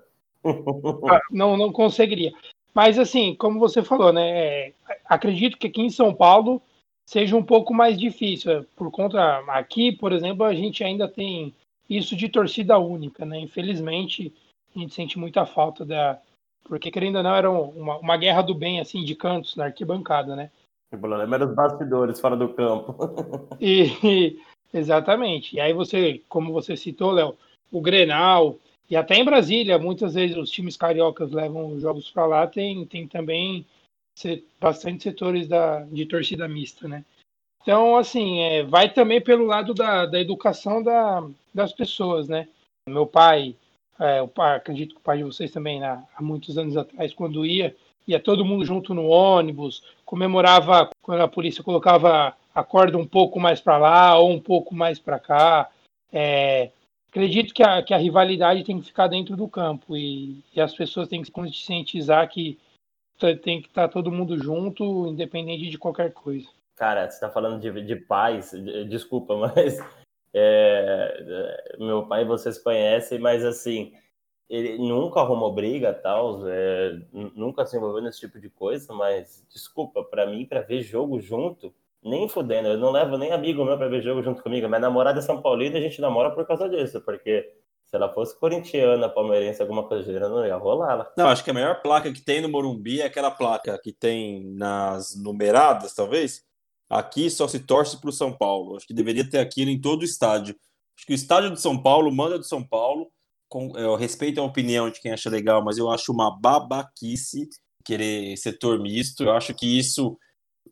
C: Ah, não, não conseguiria. Mas assim, como você falou, né? É, acredito que aqui em São Paulo seja um pouco mais difícil. É, por conta aqui, por exemplo, a gente ainda tem isso de torcida única, né? Infelizmente, a gente sente muita falta da porque querendo ou não era uma, uma guerra do bem assim de cantos na arquibancada, né?
E: O problema era os bastidores fora do campo.
C: e, e, exatamente. E aí você, como você citou, Léo, o Grenal e até em Brasília, muitas vezes os times cariocas levam os jogos para lá, tem, tem também bastante setores da, de torcida mista, né? Então, assim, é, vai também pelo lado da, da educação da, das pessoas, né? Meu pai, é, o pai, acredito que o pai de vocês também, né, há muitos anos atrás, quando ia, ia todo mundo junto no ônibus, comemorava quando a polícia colocava a corda um pouco mais para lá ou um pouco mais para cá. É, acredito que a, que a rivalidade tem que ficar dentro do campo e, e as pessoas têm que se conscientizar que tem que estar tá todo mundo junto, independente de qualquer coisa.
E: Cara, você está falando de, de paz, desculpa, mas é, meu pai vocês conhecem, mas assim, ele nunca arrumou briga tal, é, nunca se envolveu nesse tipo de coisa, mas desculpa, para mim, para ver jogo junto, nem fudendo, eu não levo nem amigo meu para ver jogo junto comigo. Minha namorada é São Paulina e a gente namora por causa disso, porque se ela fosse corintiana, palmeirense, alguma coisa do não ia rolar. Ela.
B: Não, acho que a melhor placa que tem no Morumbi é aquela placa que tem nas numeradas, talvez. Aqui só se torce para o São Paulo. Acho que deveria ter aquilo em todo o estádio. Acho que o estádio de São Paulo manda do São Paulo. Com, eu respeito a opinião de quem acha legal, mas eu acho uma babaquice querer setor misto. Eu acho que isso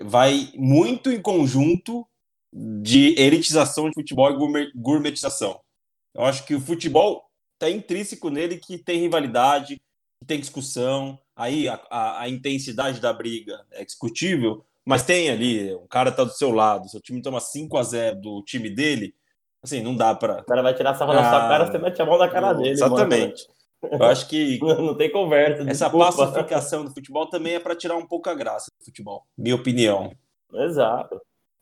B: vai muito em conjunto de elitização de futebol e gourmetização. Eu acho que o futebol está intrínseco nele que tem rivalidade, que tem discussão, aí a, a, a, intensidade da briga é discutível, mas tem ali, um cara tá do seu lado, seu time toma 5 a 0 do time dele, assim, não dá para
E: O cara vai tirar sarro ah, na sua cara, você mete a mão na cara dele.
B: Exatamente. Mano. Eu acho que
E: não, não tem conversa.
B: Essa desculpa. pacificação do futebol também é para tirar um pouco a graça do futebol, minha opinião.
E: Exato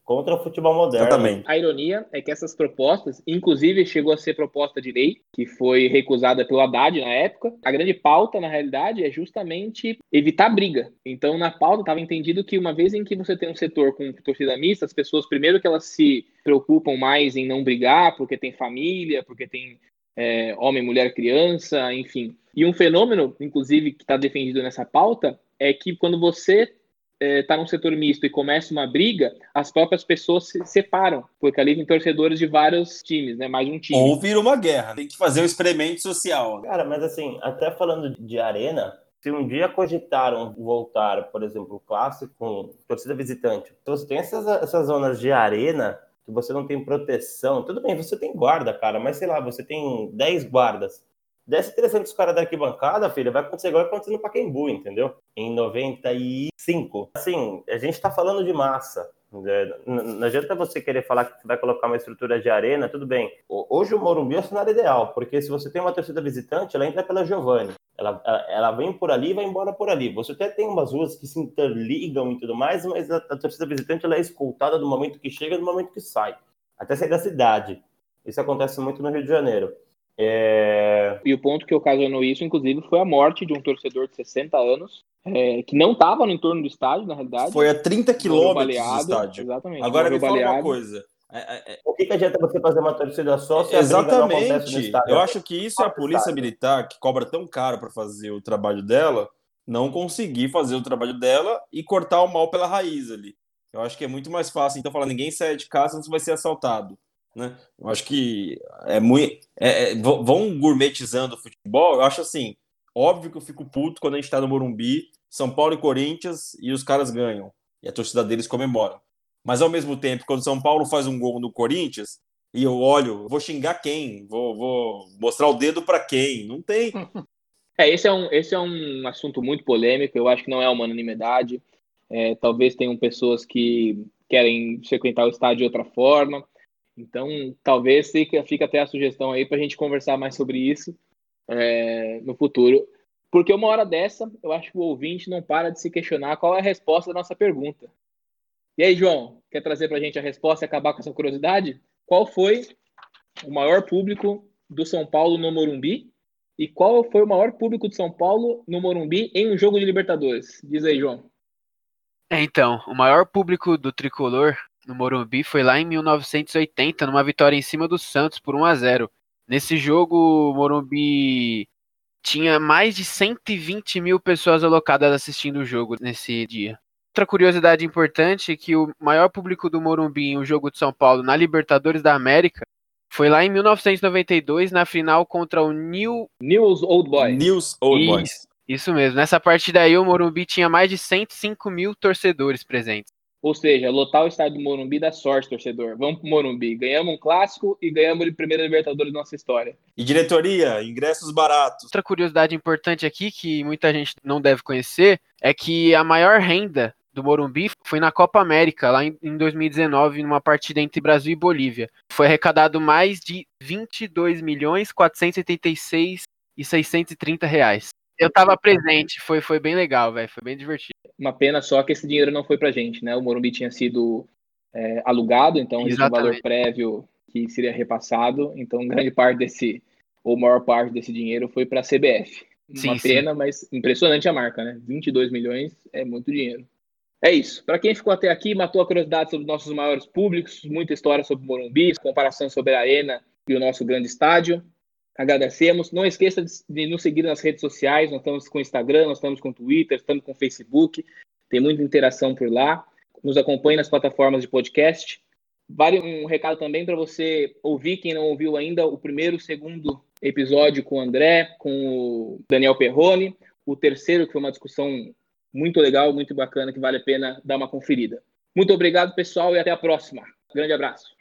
E: contra o futebol moderno.
A: Exatamente. A ironia é que essas propostas, inclusive chegou a ser proposta de lei, que foi recusada pelo Haddad na época. A grande pauta, na realidade, é justamente evitar briga. Então, na pauta estava entendido que uma vez em que você tem um setor com torcida mista, as pessoas, primeiro que elas se preocupam mais em não brigar, porque tem família, porque tem é, homem, mulher, criança, enfim. E um fenômeno, inclusive, que está defendido nessa pauta, é que quando você está é, tá num setor misto e começa uma briga, as próprias pessoas se separam, porque ali tem torcedores de vários times, né? Mais um time.
B: Ou vira uma guerra, tem que fazer um experimento social.
E: Cara, mas assim, até falando de arena, se um dia cogitaram voltar, por exemplo, o clássico com torcida visitante, então você tem essas, essas zonas de arena que você não tem proteção, tudo bem, você tem guarda, cara, mas sei lá, você tem 10 guardas. Desce 300 caras da arquibancada, filho, vai acontecer igual aconteceu no Pacaembu, entendeu? Em 95. Assim, a gente tá falando de massa. Né? Não adianta você querer falar que vai colocar uma estrutura de arena, tudo bem. Hoje o Morumbi é o cenário ideal, porque se você tem uma torcida visitante, ela entra pela Giovanni. Ela, ela, vem por ali vai embora por ali. Você até tem umas ruas que se interligam e tudo mais, mas a, a torcida visitante ela é escoltada do momento que chega e do momento que sai, até sair da cidade. Isso acontece muito no Rio de Janeiro.
A: É... E o ponto que ocasionou isso, inclusive, foi a morte de um torcedor de 60 anos, é, que não estava no entorno do estádio, na realidade.
B: Foi a 30 quilômetros do estádio.
A: Exatamente.
B: Agora me fala uma coisa. É,
E: é, é, o que, que adianta você fazer uma torcida só se
B: Exatamente. Eu acho que isso é a polícia militar, que cobra tão caro para fazer o trabalho dela, não conseguir fazer o trabalho dela e cortar o mal pela raiz ali. Eu acho que é muito mais fácil, então, falar ninguém sai de casa, senão você vai ser assaltado. Né? Eu acho que é muito. É, é, vão gourmetizando o futebol. Eu acho assim, óbvio que eu fico puto quando a gente tá no Morumbi, São Paulo e Corinthians, e os caras ganham. E a torcida deles comemora. Mas ao mesmo tempo, quando São Paulo faz um gol no Corinthians, e eu olho, vou xingar quem? Vou, vou mostrar o dedo para quem? Não tem.
A: É, esse é, um, esse é um assunto muito polêmico, eu acho que não é uma unanimidade. É, talvez tenham pessoas que querem frequentar o estádio de outra forma. Então, talvez fique, fique até a sugestão aí para a gente conversar mais sobre isso é, no futuro. Porque uma hora dessa, eu acho que o ouvinte não para de se questionar qual é a resposta da nossa pergunta. E aí, João, quer trazer para a gente a resposta e acabar com essa curiosidade? Qual foi o maior público do São Paulo no Morumbi? E qual foi o maior público de São Paulo no Morumbi em um jogo de Libertadores? Diz aí, João.
D: É, então, o maior público do tricolor no Morumbi foi lá em 1980, numa vitória em cima do Santos por 1 a 0. Nesse jogo, o Morumbi tinha mais de 120 mil pessoas alocadas assistindo o jogo nesse dia. Outra curiosidade importante é que o maior público do Morumbi em um jogo de São Paulo na Libertadores da América foi lá em 1992, na final contra o New...
A: News Old Boys.
B: News Old Boys.
D: Isso mesmo. Nessa partida aí, o Morumbi tinha mais de 105 mil torcedores presentes.
A: Ou seja, lotar o estádio do Morumbi dá sorte, torcedor. Vamos pro Morumbi. Ganhamos um clássico e ganhamos a primeira Libertadores da nossa história.
B: E diretoria, ingressos baratos.
D: Outra curiosidade importante aqui, que muita gente não deve conhecer, é que a maior renda do Morumbi foi na Copa América, lá em 2019, numa partida entre Brasil e Bolívia. Foi arrecadado mais de 22 milhões 486 e 630 reais. Eu tava presente, foi, foi bem legal, velho, foi bem divertido.
A: Uma pena só que esse dinheiro não foi pra gente, né? O Morumbi tinha sido é, alugado, então existe um valor prévio que seria repassado, então grande parte desse, ou maior parte desse dinheiro foi para a CBF. Uma sim, pena, sim. mas impressionante a marca, né? 22 milhões é muito dinheiro. É isso. Para quem ficou até aqui, matou a curiosidade sobre nossos maiores públicos, muita história sobre Morumbi, comparação sobre a Arena e o nosso grande estádio. Agradecemos. Não esqueça de nos seguir nas redes sociais. Nós estamos com Instagram, nós estamos com Twitter, estamos com Facebook. Tem muita interação por lá. Nos acompanhe nas plataformas de podcast. Vale um recado também para você ouvir, quem não ouviu ainda, o primeiro e segundo episódio com o André, com o Daniel Perrone. O terceiro, que foi uma discussão muito legal, muito bacana, que vale a pena dar uma conferida. Muito obrigado, pessoal, e até a próxima. Grande abraço.